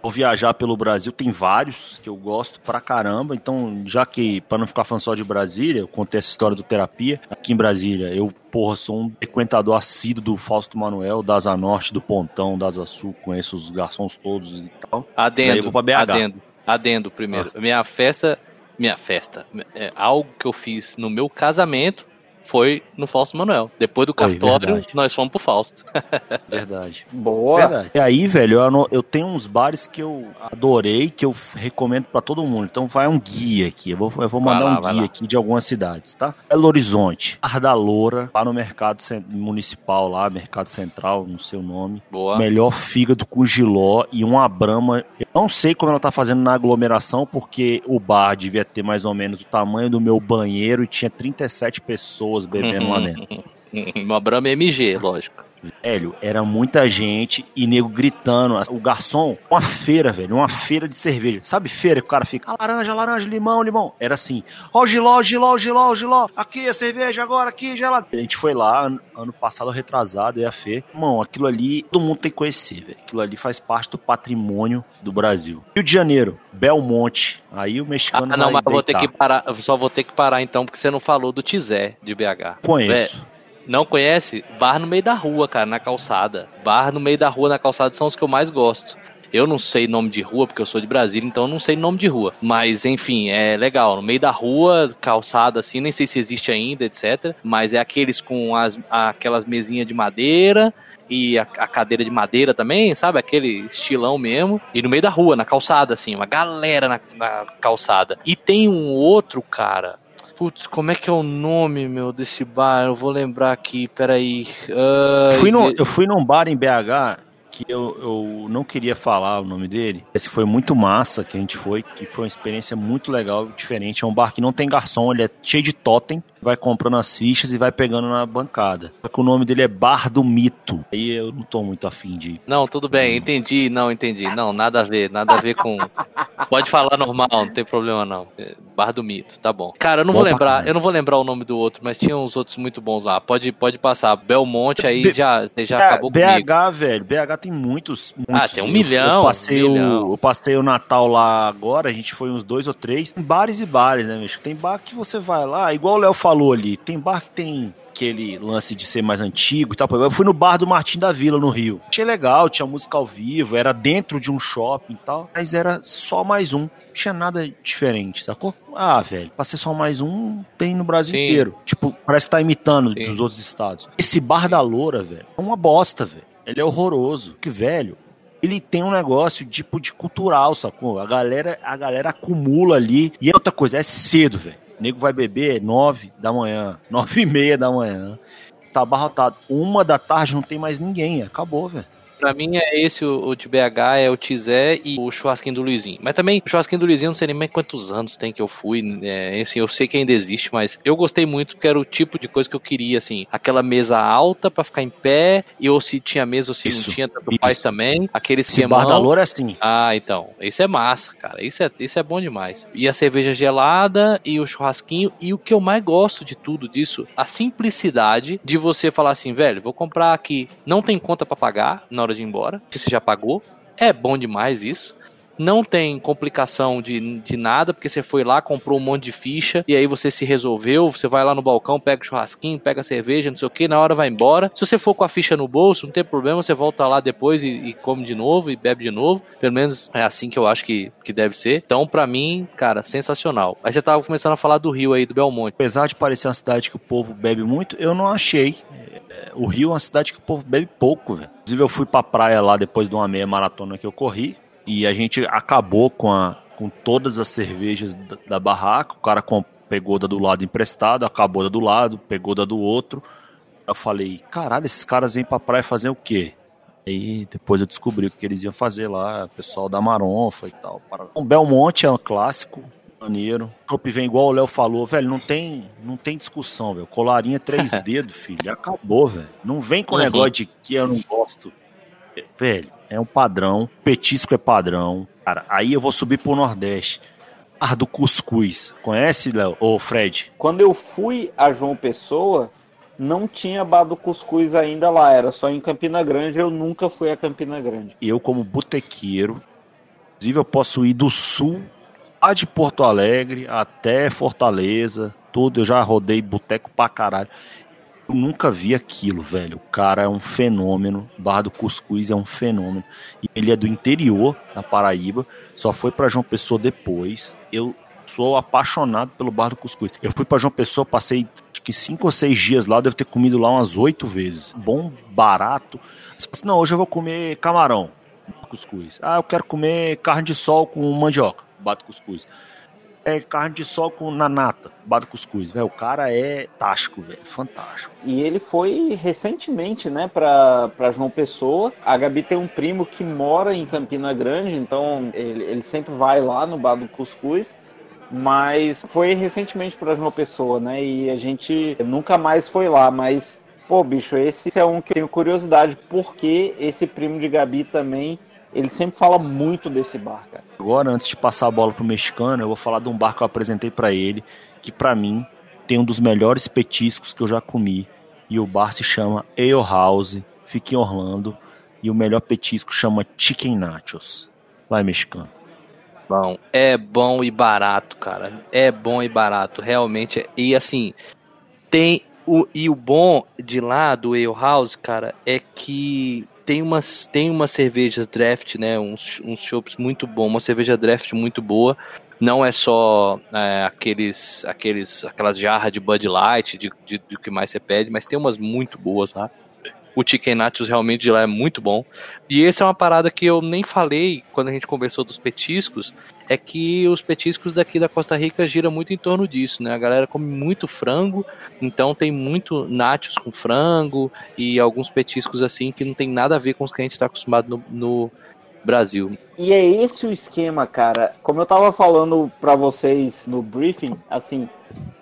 vou viajar pelo Brasil, tem vários que eu gosto pra caramba. Então, já que, pra não ficar falando só de Brasília, eu contei essa história do terapia. Aqui em Brasília, eu, porra, sou um frequentador assíduo do Fausto Manuel, da Asa Norte, do Pontão, da Asa Sul, conheço os garçons todos e tal. Aí eu Adendo, vou pra BH. adendo, adendo primeiro. Minha festa, minha festa, é, algo que eu fiz no meu casamento foi no Fausto Manuel. Depois do cartório, verdade. nós fomos pro Fausto. Verdade. Boa. Verdade. E aí, velho, eu, eu tenho uns bares que eu adorei, que eu recomendo pra todo mundo. Então vai um guia aqui. Eu vou, eu vou mandar lá, um guia lá. aqui de algumas cidades, tá? Belo Horizonte, Bar da Loura, lá no mercado municipal, lá, Mercado Central, não sei o nome. Boa. Melhor fígado com giló e uma brama. Eu não sei como ela tá fazendo na aglomeração, porque o bar devia ter mais ou menos o tamanho do meu banheiro e tinha 37 pessoas bebendo lá dentro. Uma Brahma MG, lógico. Velho, era muita gente e nego gritando. O garçom, uma feira, velho, uma feira de cerveja. Sabe feira que o cara fica, "Ah, laranja, laranja, limão, limão. Era assim, ó o giló, giló, giló, giló. Aqui a cerveja agora, aqui, gelado. A gente foi lá, ano, passado, retrasado, e a Fê. Irmão, aquilo ali, todo mundo tem que conhecer, velho. Aquilo ali faz parte do patrimônio do Brasil. Rio de Janeiro, Belmonte. Aí o Ah, mexicano não, vai mas eu vou ter que parar. Eu só vou ter que parar então, porque você não falou do Tizé de BH. Conheço. Vé, não conhece? Bar no meio da rua, cara, na calçada. Bar no meio da rua, na calçada, são os que eu mais gosto. Eu não sei nome de rua, porque eu sou de Brasília, então eu não sei nome de rua. Mas, enfim, é legal. No meio da rua, calçada assim, nem sei se existe ainda, etc. Mas é aqueles com as, aquelas mesinhas de madeira e a, a cadeira de madeira também, sabe? Aquele estilão mesmo. E no meio da rua, na calçada, assim, uma galera na, na calçada. E tem um outro, cara. Putz, como é que é o nome, meu, desse bar? Eu vou lembrar aqui, peraí. Ai, Fui de- eu fui num bar em BH que eu, eu não queria falar o nome dele. Esse foi muito massa que a gente foi, que foi uma experiência muito legal, diferente. É um bar que não tem garçom, ele é cheio de totem, vai comprando as fichas e vai pegando na bancada. Só que o nome dele é Bar do Mito. Aí eu não tô muito afim de. Não, tudo bem, entendi, não, entendi. Não, nada a ver, nada a ver com. Pode falar normal, não tem problema não. É, Bar do Mito, tá bom. Cara, eu não vou lembrar, eu não vou lembrar o nome do outro, mas tinha uns outros muito bons lá. Pode, pode passar. Belmonte aí B- já, já É, acabou comigo. BH, velho, BH tem muitos. muitos. Ah, tem um milhão, Eu passei, um o, milhão. eu passei o Natal lá agora, a gente foi uns dois ou três. Tem bares e bares, né, bicho? Tem bar que você vai lá, igual o Léo falou ali, tem bar que tem aquele lance de ser mais antigo e tal. Eu fui no bar do Martim da Vila, no Rio. Achei legal, tinha música ao vivo, era dentro de um shopping e tal, mas era só mais um. Não tinha nada diferente, sacou? Ah, velho, pra ser só mais um, tem no Brasil Sim. inteiro. Tipo, parece que tá imitando Sim. dos outros estados. Esse bar da Loura, velho, é uma bosta, velho. Ele é horroroso. Que velho. Ele tem um negócio tipo de cultural, sacou? A galera, a galera acumula ali. E é outra coisa, é cedo, velho. O nego vai beber nove da manhã, nove e meia da manhã. Tá abarrotado. Uma da tarde não tem mais ninguém. Acabou, velho. Pra mim é esse o, o de BH, é o Tizé e o churrasquinho do Luizinho. Mas também, o churrasquinho do Luizinho, não sei nem mais quantos anos tem que eu fui. É, assim, eu sei que ainda existe, mas eu gostei muito porque era o tipo de coisa que eu queria, assim. Aquela mesa alta pra ficar em pé, e ou se tinha mesa ou se Isso, não tinha, tanto isso. faz também. Aquele Esse esquemão. bar da Loura é assim. Ah, então. Isso é massa, cara. Isso é, isso é bom demais. E a cerveja gelada e o churrasquinho. E o que eu mais gosto de tudo disso, a simplicidade de você falar assim, velho, vou comprar aqui. Não tem conta pra pagar hora de ir embora, que você já pagou. É bom demais isso. Não tem complicação de, de nada, porque você foi lá, comprou um monte de ficha, e aí você se resolveu, você vai lá no balcão, pega o churrasquinho, pega a cerveja, não sei o que, na hora vai embora. Se você for com a ficha no bolso, não tem problema, você volta lá depois e, e come de novo e bebe de novo. Pelo menos é assim que eu acho que, que deve ser. Então, para mim, cara, sensacional. Aí você tava começando a falar do Rio aí, do Belmonte. Apesar de parecer uma cidade que o povo bebe muito, eu não achei. É, o Rio é uma cidade que o povo bebe pouco, velho. Inclusive, eu fui pra praia lá depois de uma meia maratona que eu corri. E a gente acabou com, a, com todas as cervejas da, da barraca. O cara com, pegou da do lado emprestado, acabou da do lado, pegou da do outro. Eu falei, caralho, esses caras vêm pra praia fazer o quê? Aí depois eu descobri o que eles iam fazer lá, o pessoal da Maronfa e tal. O Belmonte é um clássico, maneiro. O Top vem igual o Léo falou, velho, não tem, não tem discussão, velho. Colarinha três dedos, filho, acabou, velho. Não vem com o uhum. negócio de que eu não gosto. Velho, é um padrão, petisco é padrão. Cara, aí eu vou subir pro Nordeste. Ah, do cuscuz. Conhece, Léo? Ô, Fred? Quando eu fui a João Pessoa, não tinha bar do cuscuz ainda lá, era só em Campina Grande, eu nunca fui a Campina Grande. Eu, como botequeiro, inclusive eu posso ir do sul a de Porto Alegre até Fortaleza, tudo, eu já rodei boteco pra caralho. Eu nunca vi aquilo, velho. O cara é um fenômeno. Barra do Cuscuz é um fenômeno. E ele é do interior da Paraíba. Só foi para João Pessoa depois. Eu sou apaixonado pelo Bar do Cuscuz. Eu fui para João Pessoa, passei acho que cinco ou seis dias lá. Devo ter comido lá umas oito vezes. Bom, barato. Assim, não, hoje eu vou comer camarão. Cuscuz. Ah, eu quero comer carne de sol com mandioca. Bato cuscuz é carne de sol com nanata, bado cuscuz. Véio, o cara é tático, velho, fantástico. E ele foi recentemente, né, pra, pra João Pessoa. A Gabi tem um primo que mora em Campina Grande, então ele, ele sempre vai lá no bado cuscuz. Mas foi recentemente para João Pessoa, né? E a gente nunca mais foi lá, mas Pô, bicho, esse é um que eu tenho curiosidade, porque esse primo de Gabi também ele sempre fala muito desse bar, cara. Agora, antes de passar a bola pro mexicano, eu vou falar de um bar que eu apresentei para ele, que para mim tem um dos melhores petiscos que eu já comi. E o bar se chama Ale House, fica em Orlando. E o melhor petisco chama Chicken Nachos. Vai, mexicano. Bom, é bom e barato, cara. É bom e barato, realmente. E assim, tem o e o bom de lá do Ale House, cara, é que tem umas, tem umas cervejas draft, né? Uns, uns chopps muito bons, uma cerveja draft muito boa. Não é só é, aqueles, aqueles, aquelas jarras de Bud Light, de, de, de que mais você pede, mas tem umas muito boas lá. O chicken nachos realmente de lá é muito bom. E essa é uma parada que eu nem falei quando a gente conversou dos petiscos, é que os petiscos daqui da Costa Rica giram muito em torno disso, né? A galera come muito frango, então tem muito nachos com frango e alguns petiscos assim que não tem nada a ver com os que a gente está acostumado no, no Brasil. E é esse o esquema, cara. Como eu tava falando para vocês no briefing, assim,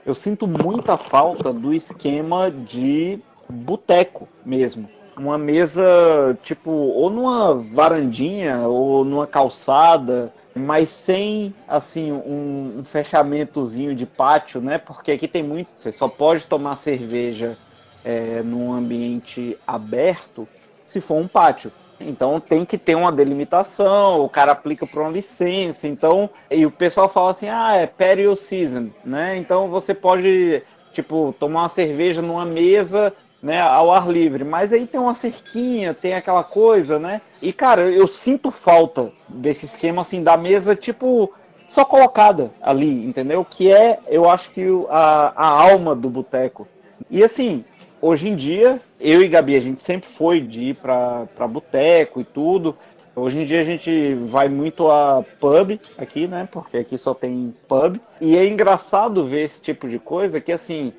eu sinto muita falta do esquema de boteco mesmo. Uma mesa, tipo, ou numa varandinha, ou numa calçada, mas sem, assim, um, um fechamentozinho de pátio, né? Porque aqui tem muito. Você só pode tomar cerveja é, num ambiente aberto se for um pátio. Então tem que ter uma delimitação, o cara aplica para uma licença, então, e o pessoal fala assim, ah, é period season, né? Então você pode, tipo, tomar uma cerveja numa mesa né, ao ar livre. Mas aí tem uma cerquinha, tem aquela coisa, né? E, cara, eu sinto falta desse esquema, assim, da mesa, tipo, só colocada ali, entendeu? Que é, eu acho que a, a alma do boteco. E, assim, hoje em dia, eu e Gabi, a gente sempre foi de ir pra, pra boteco e tudo. Hoje em dia a gente vai muito a pub aqui, né? Porque aqui só tem pub. E é engraçado ver esse tipo de coisa que, assim,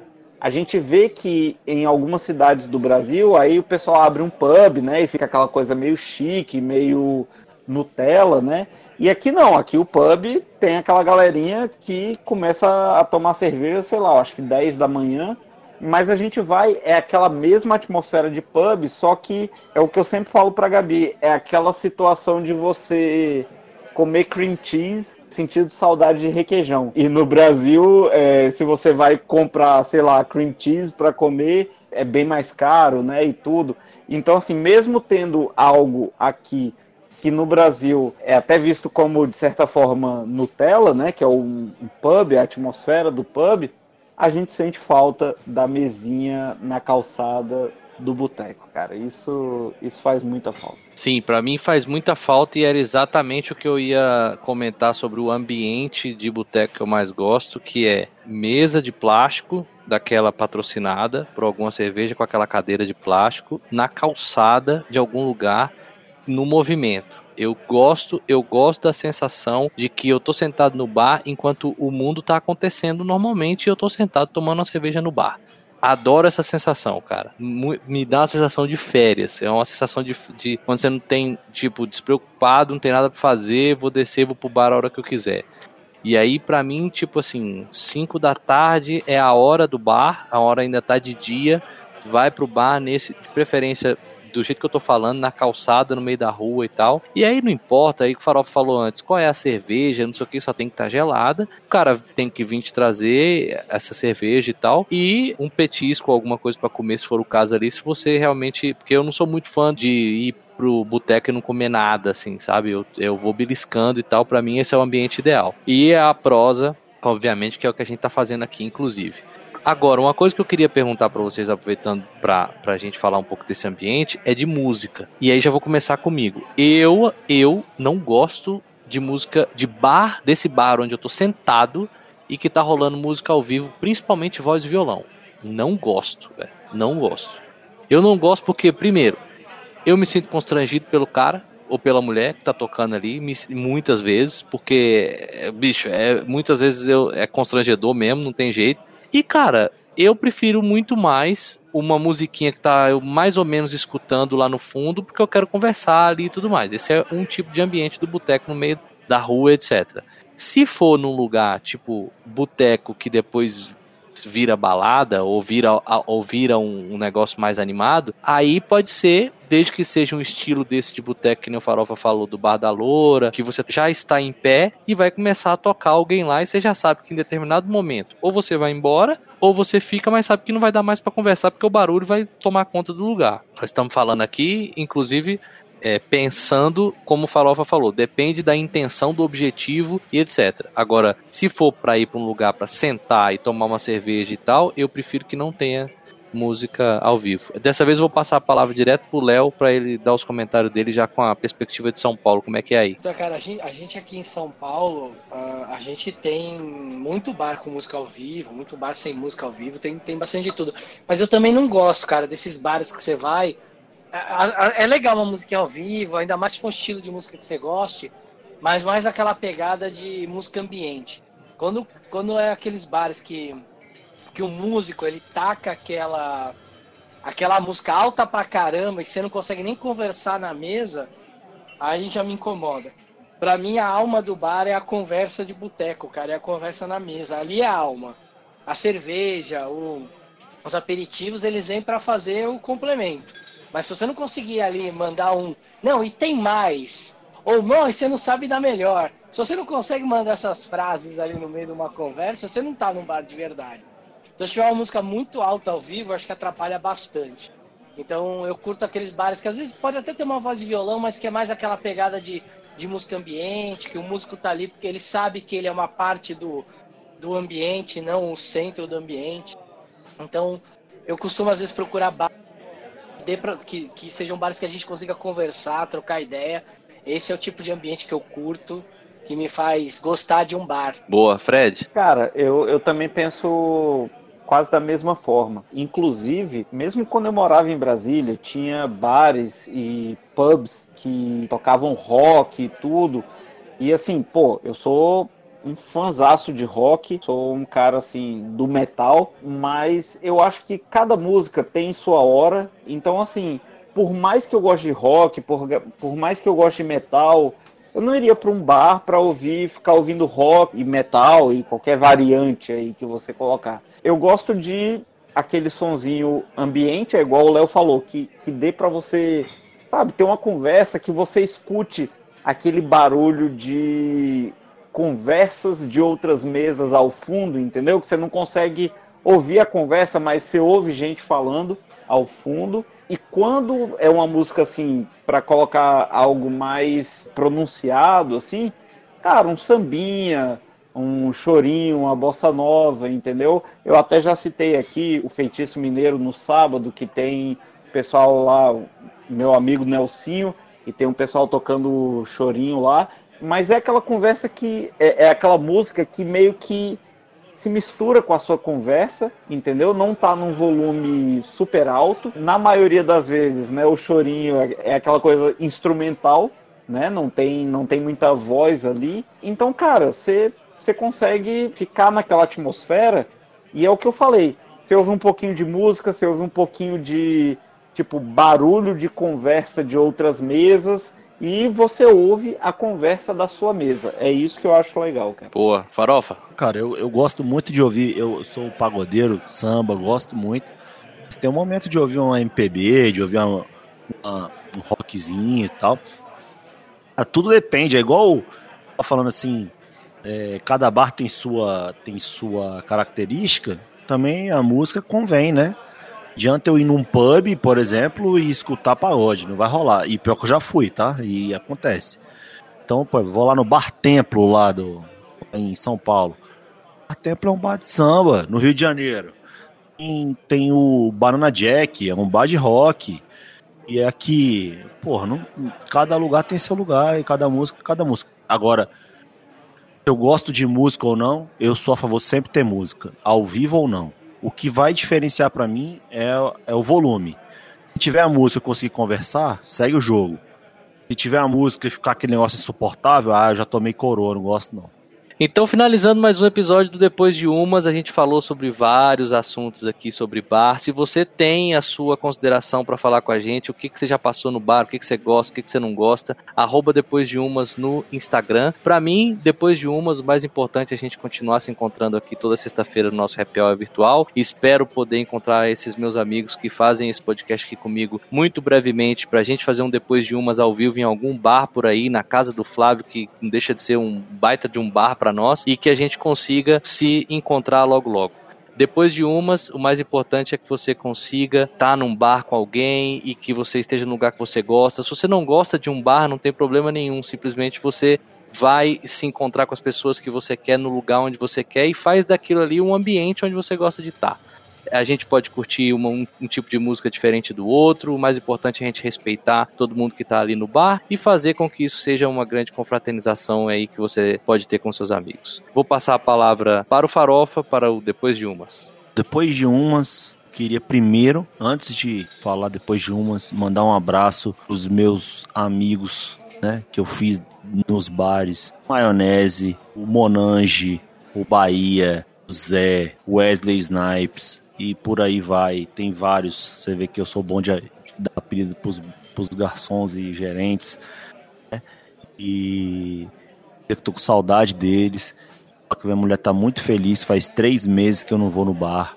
a gente vê que em algumas cidades do Brasil, aí o pessoal abre um pub, né? E fica aquela coisa meio chique, meio Nutella, né? E aqui não, aqui o pub tem aquela galerinha que começa a tomar cerveja, sei lá, acho que 10 da manhã, mas a gente vai, é aquela mesma atmosfera de pub, só que é o que eu sempre falo pra Gabi, é aquela situação de você comer cream cheese sentido saudade de requeijão. E no Brasil, é, se você vai comprar, sei lá, cream cheese para comer, é bem mais caro, né? E tudo. Então, assim, mesmo tendo algo aqui que no Brasil é até visto como, de certa forma, Nutella, né? Que é um, um pub, a atmosfera do pub, a gente sente falta da mesinha na calçada do boteco, cara. Isso, isso faz muita falta. Sim, para mim faz muita falta e era exatamente o que eu ia comentar sobre o ambiente de boteco que eu mais gosto, que é mesa de plástico daquela patrocinada por alguma cerveja com aquela cadeira de plástico na calçada de algum lugar no movimento. Eu gosto, eu gosto da sensação de que eu tô sentado no bar enquanto o mundo tá acontecendo normalmente e eu tô sentado tomando uma cerveja no bar. Adoro essa sensação, cara. Me dá uma sensação de férias. É uma sensação de, de quando você não tem, tipo, despreocupado, não tem nada pra fazer, vou descer, vou pro bar a hora que eu quiser. E aí, para mim, tipo assim, 5 da tarde é a hora do bar, a hora ainda tá de dia, vai pro bar nesse, de preferência do jeito que eu tô falando, na calçada, no meio da rua e tal. E aí não importa, aí o Farofa falou antes, qual é a cerveja, não sei o que, só tem que estar tá gelada. O cara tem que vir te trazer essa cerveja e tal. E um petisco, alguma coisa para comer, se for o caso ali, se você realmente. Porque eu não sou muito fã de ir pro boteco e não comer nada, assim, sabe? Eu, eu vou beliscando e tal, para mim esse é o ambiente ideal. E a prosa, obviamente, que é o que a gente tá fazendo aqui, inclusive. Agora, uma coisa que eu queria perguntar para vocês, aproveitando para a gente falar um pouco desse ambiente, é de música. E aí já vou começar comigo. Eu, eu não gosto de música de bar, desse bar onde eu tô sentado e que tá rolando música ao vivo, principalmente voz e violão. Não gosto, velho. Não gosto. Eu não gosto porque, primeiro, eu me sinto constrangido pelo cara ou pela mulher que tá tocando ali, muitas vezes, porque, bicho, é, muitas vezes eu, é constrangedor mesmo, não tem jeito. E, cara, eu prefiro muito mais uma musiquinha que tá eu mais ou menos escutando lá no fundo, porque eu quero conversar ali e tudo mais. Esse é um tipo de ambiente do boteco no meio da rua, etc. Se for num lugar tipo boteco que depois vira balada ou vira, ou vira um, um, negócio mais animado, aí pode ser, desde que seja um estilo desse de boteco que nem o Farofa falou, do Bar da Loura, que você já está em pé e vai começar a tocar alguém lá e você já sabe que em determinado momento ou você vai embora ou você fica, mas sabe que não vai dar mais para conversar porque o barulho vai tomar conta do lugar. Nós estamos falando aqui, inclusive, é, pensando, como o Farofa falou, depende da intenção, do objetivo e etc. Agora, se for para ir para um lugar para sentar e tomar uma cerveja e tal, eu prefiro que não tenha música ao vivo. Dessa vez eu vou passar a palavra direto pro Léo para ele dar os comentários dele já com a perspectiva de São Paulo. Como é que é aí? Então, cara, a gente, a gente aqui em São Paulo, uh, a gente tem muito bar com música ao vivo, muito bar sem música ao vivo, tem, tem bastante de tudo. Mas eu também não gosto, cara, desses bares que você vai é legal uma música ao vivo, ainda mais se for um estilo de música que você goste, mas mais aquela pegada de música ambiente. Quando, quando é aqueles bares que, que o músico ele taca aquela, aquela música alta pra caramba e você não consegue nem conversar na mesa, aí já me incomoda. Pra mim, a alma do bar é a conversa de boteco, cara, é a conversa na mesa. Ali é a alma. A cerveja, o, os aperitivos, eles vêm para fazer o complemento. Mas se você não conseguir ali mandar um, não, e tem mais, ou não, você não sabe dar melhor. Se você não consegue mandar essas frases ali no meio de uma conversa, você não tá num bar de verdade. Então, se tiver uma música muito alta ao vivo, acho que atrapalha bastante. Então, eu curto aqueles bares que às vezes pode até ter uma voz de violão, mas que é mais aquela pegada de, de música ambiente, que o músico tá ali porque ele sabe que ele é uma parte do, do ambiente, não o centro do ambiente. Então, eu costumo às vezes procurar bares dê pra, que, que sejam bares que a gente consiga conversar, trocar ideia. Esse é o tipo de ambiente que eu curto, que me faz gostar de um bar. Boa, Fred. Cara, eu, eu também penso quase da mesma forma. Inclusive, mesmo quando eu morava em Brasília, tinha bares e pubs que tocavam rock e tudo. E assim, pô, eu sou um fanzaço de rock, sou um cara assim do metal, mas eu acho que cada música tem sua hora. Então, assim, por mais que eu goste de rock, por, por mais que eu goste de metal, eu não iria para um bar para ouvir, ficar ouvindo rock e metal e qualquer variante aí que você colocar. Eu gosto de aquele sonzinho ambiente, é igual o Léo falou, que, que dê para você, sabe, ter uma conversa que você escute aquele barulho de conversas de outras mesas ao fundo, entendeu? Que você não consegue ouvir a conversa, mas você ouve gente falando ao fundo. E quando é uma música assim para colocar algo mais pronunciado, assim, cara, um sambinha, um chorinho, uma bossa nova, entendeu? Eu até já citei aqui o Feitiço Mineiro no sábado, que tem pessoal lá, meu amigo Nelsinho, e tem um pessoal tocando chorinho lá, mas é aquela conversa que é, é aquela música que meio que se mistura com a sua conversa, entendeu? Não tá num volume super alto. Na maioria das vezes, né, o chorinho é, é aquela coisa instrumental, né? Não tem, não tem muita voz ali. Então, cara, você você consegue ficar naquela atmosfera e é o que eu falei. Você ouve um pouquinho de música, você ouve um pouquinho de tipo barulho de conversa de outras mesas e você ouve a conversa da sua mesa. É isso que eu acho legal, cara. Boa, farofa. Cara, eu, eu gosto muito de ouvir, eu sou pagodeiro, samba, gosto muito. Tem um momento de ouvir uma MPB, de ouvir uma, uma, um rockzinho e tal. Ah, tudo depende, é igual tá falando assim, é, cada bar tem sua, tem sua característica, também a música convém, né? Adianta eu ir num pub, por exemplo, e escutar pagode, não vai rolar. E pior que eu já fui, tá? E acontece. Então, pô, vou lá no Bar Templo, lá do, em São Paulo. Bar Templo é um bar de samba, no Rio de Janeiro. Tem, tem o Banana Jack, é um bar de rock. E é aqui, porra, não, cada lugar tem seu lugar, e cada música, cada música. Agora, eu gosto de música ou não, eu sou a favor sempre ter música, ao vivo ou não. O que vai diferenciar para mim é, é o volume. Se tiver a música e conseguir conversar, segue o jogo. Se tiver a música e ficar aquele negócio insuportável, ah, eu já tomei coroa, não gosto não. Então, finalizando mais um episódio do Depois de Umas, a gente falou sobre vários assuntos aqui sobre bar. Se você tem a sua consideração para falar com a gente, o que, que você já passou no bar, o que, que você gosta, o que, que você não gosta, arroba Depois de Umas no Instagram. Para mim, Depois de Umas, o mais importante é a gente continuar se encontrando aqui toda sexta-feira no nosso happy hour virtual. Espero poder encontrar esses meus amigos que fazem esse podcast aqui comigo muito brevemente para a gente fazer um Depois de Umas ao vivo em algum bar por aí, na casa do Flávio, que não deixa de ser um baita de um bar para nós e que a gente consiga se encontrar logo logo. Depois de umas, o mais importante é que você consiga estar tá num bar com alguém e que você esteja no lugar que você gosta. Se você não gosta de um bar, não tem problema nenhum. Simplesmente você vai se encontrar com as pessoas que você quer no lugar onde você quer e faz daquilo ali um ambiente onde você gosta de estar. Tá a gente pode curtir uma, um, um, tipo de música diferente do outro, o mais importante é a gente respeitar todo mundo que está ali no bar e fazer com que isso seja uma grande confraternização aí que você pode ter com seus amigos. Vou passar a palavra para o Farofa, para o Depois de Umas. Depois de Umas, queria primeiro, antes de falar depois de umas, mandar um abraço os meus amigos, né, que eu fiz nos bares, Maionese, o Monange, o Bahia, o Zé, Wesley Snipes, e por aí vai. Tem vários. Você vê que eu sou bom de, dar apelido pros, pros garçons e gerentes. Né? E eu tô com saudade deles. A minha mulher tá muito feliz. Faz três meses que eu não vou no bar.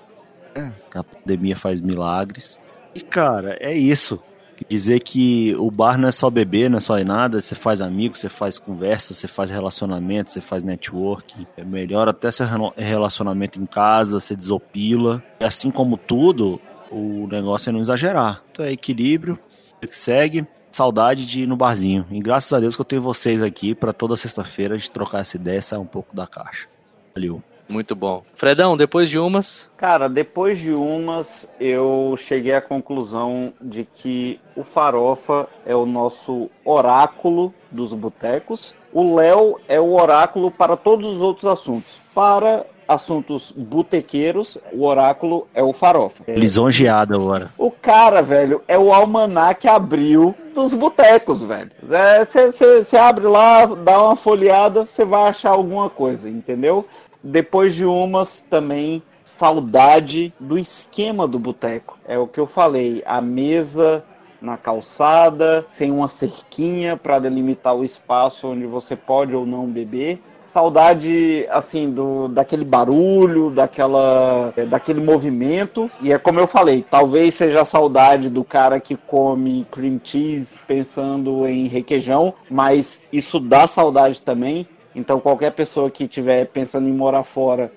É. A pandemia faz milagres. E cara, é isso dizer que o bar não é só beber, não é só nada, você faz amigos, você faz conversa, você faz relacionamento, você faz network, é melhor até seu relacionamento em casa, você desopila. E assim como tudo, o negócio é não exagerar. Então é equilíbrio, que segue. Saudade de ir no barzinho. E graças a Deus que eu tenho vocês aqui para toda sexta-feira de trocar essa ideia sair um pouco da caixa. Valeu. Muito bom. Fredão, depois de umas? Cara, depois de umas, eu cheguei à conclusão de que o Farofa é o nosso oráculo dos botecos. O Léo é o oráculo para todos os outros assuntos. Para assuntos botequeiros, o oráculo é o Farofa. Lisonjeado agora. O cara, velho, é o almanac abril dos botecos, velho. Você é, abre lá, dá uma folheada, você vai achar alguma coisa, entendeu? Depois de umas também saudade do esquema do boteco. É o que eu falei, a mesa na calçada, sem uma cerquinha para delimitar o espaço onde você pode ou não beber. Saudade assim do daquele barulho, daquela é, daquele movimento. E é como eu falei, talvez seja a saudade do cara que come cream cheese pensando em requeijão, mas isso dá saudade também então, qualquer pessoa que estiver pensando em morar fora,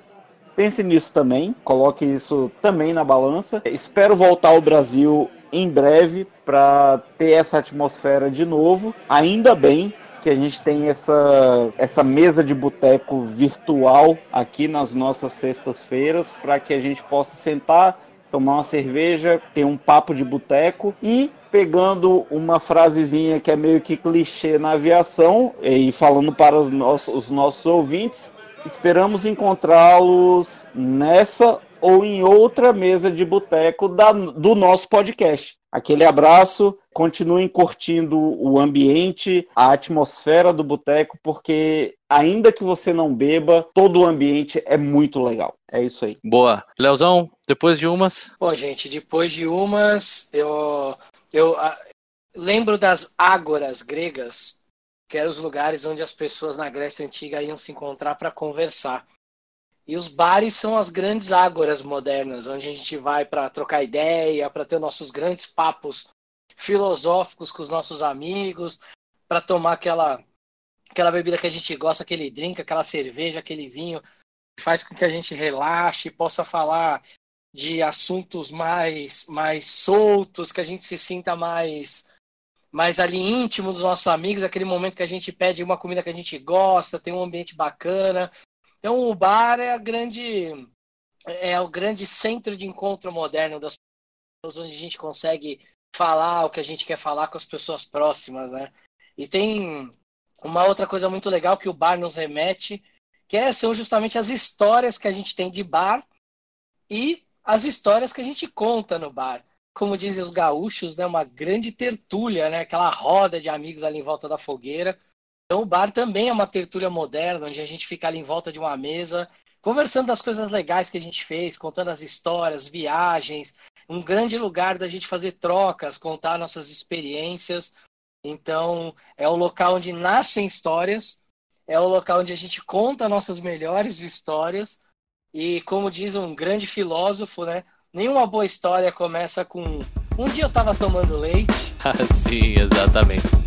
pense nisso também, coloque isso também na balança. Espero voltar ao Brasil em breve para ter essa atmosfera de novo. Ainda bem que a gente tem essa, essa mesa de boteco virtual aqui nas nossas sextas-feiras para que a gente possa sentar, tomar uma cerveja, ter um papo de boteco e pegando uma frasezinha que é meio que clichê na aviação e falando para os nossos, os nossos ouvintes, esperamos encontrá-los nessa ou em outra mesa de boteco do nosso podcast. Aquele abraço, continuem curtindo o ambiente, a atmosfera do boteco, porque ainda que você não beba, todo o ambiente é muito legal. É isso aí. Boa. Leozão, depois de umas? Bom, gente, depois de umas, eu, eu a, lembro das ágoras gregas, que eram os lugares onde as pessoas na Grécia Antiga iam se encontrar para conversar. E os bares são as grandes ágoras modernas, onde a gente vai para trocar ideia, para ter nossos grandes papos filosóficos com os nossos amigos, para tomar aquela aquela bebida que a gente gosta, aquele drink, aquela cerveja, aquele vinho, faz com que a gente relaxe, possa falar de assuntos mais mais soltos, que a gente se sinta mais mais ali íntimo dos nossos amigos, aquele momento que a gente pede uma comida que a gente gosta, tem um ambiente bacana, então o bar é a grande é o grande centro de encontro moderno das pessoas onde a gente consegue falar o que a gente quer falar com as pessoas próximas, né? E tem uma outra coisa muito legal que o bar nos remete, que é, são justamente as histórias que a gente tem de bar e as histórias que a gente conta no bar. Como dizem os gaúchos, né, uma grande tertúlia, né, aquela roda de amigos ali em volta da fogueira, então o bar também é uma tertúlia moderna, onde a gente fica ali em volta de uma mesa, conversando das coisas legais que a gente fez, contando as histórias, viagens, um grande lugar da gente fazer trocas, contar nossas experiências. Então, é o local onde nascem histórias, é o local onde a gente conta nossas melhores histórias. E como diz um grande filósofo, né? Nenhuma boa história começa com um dia eu estava tomando leite. Ah, sim, exatamente.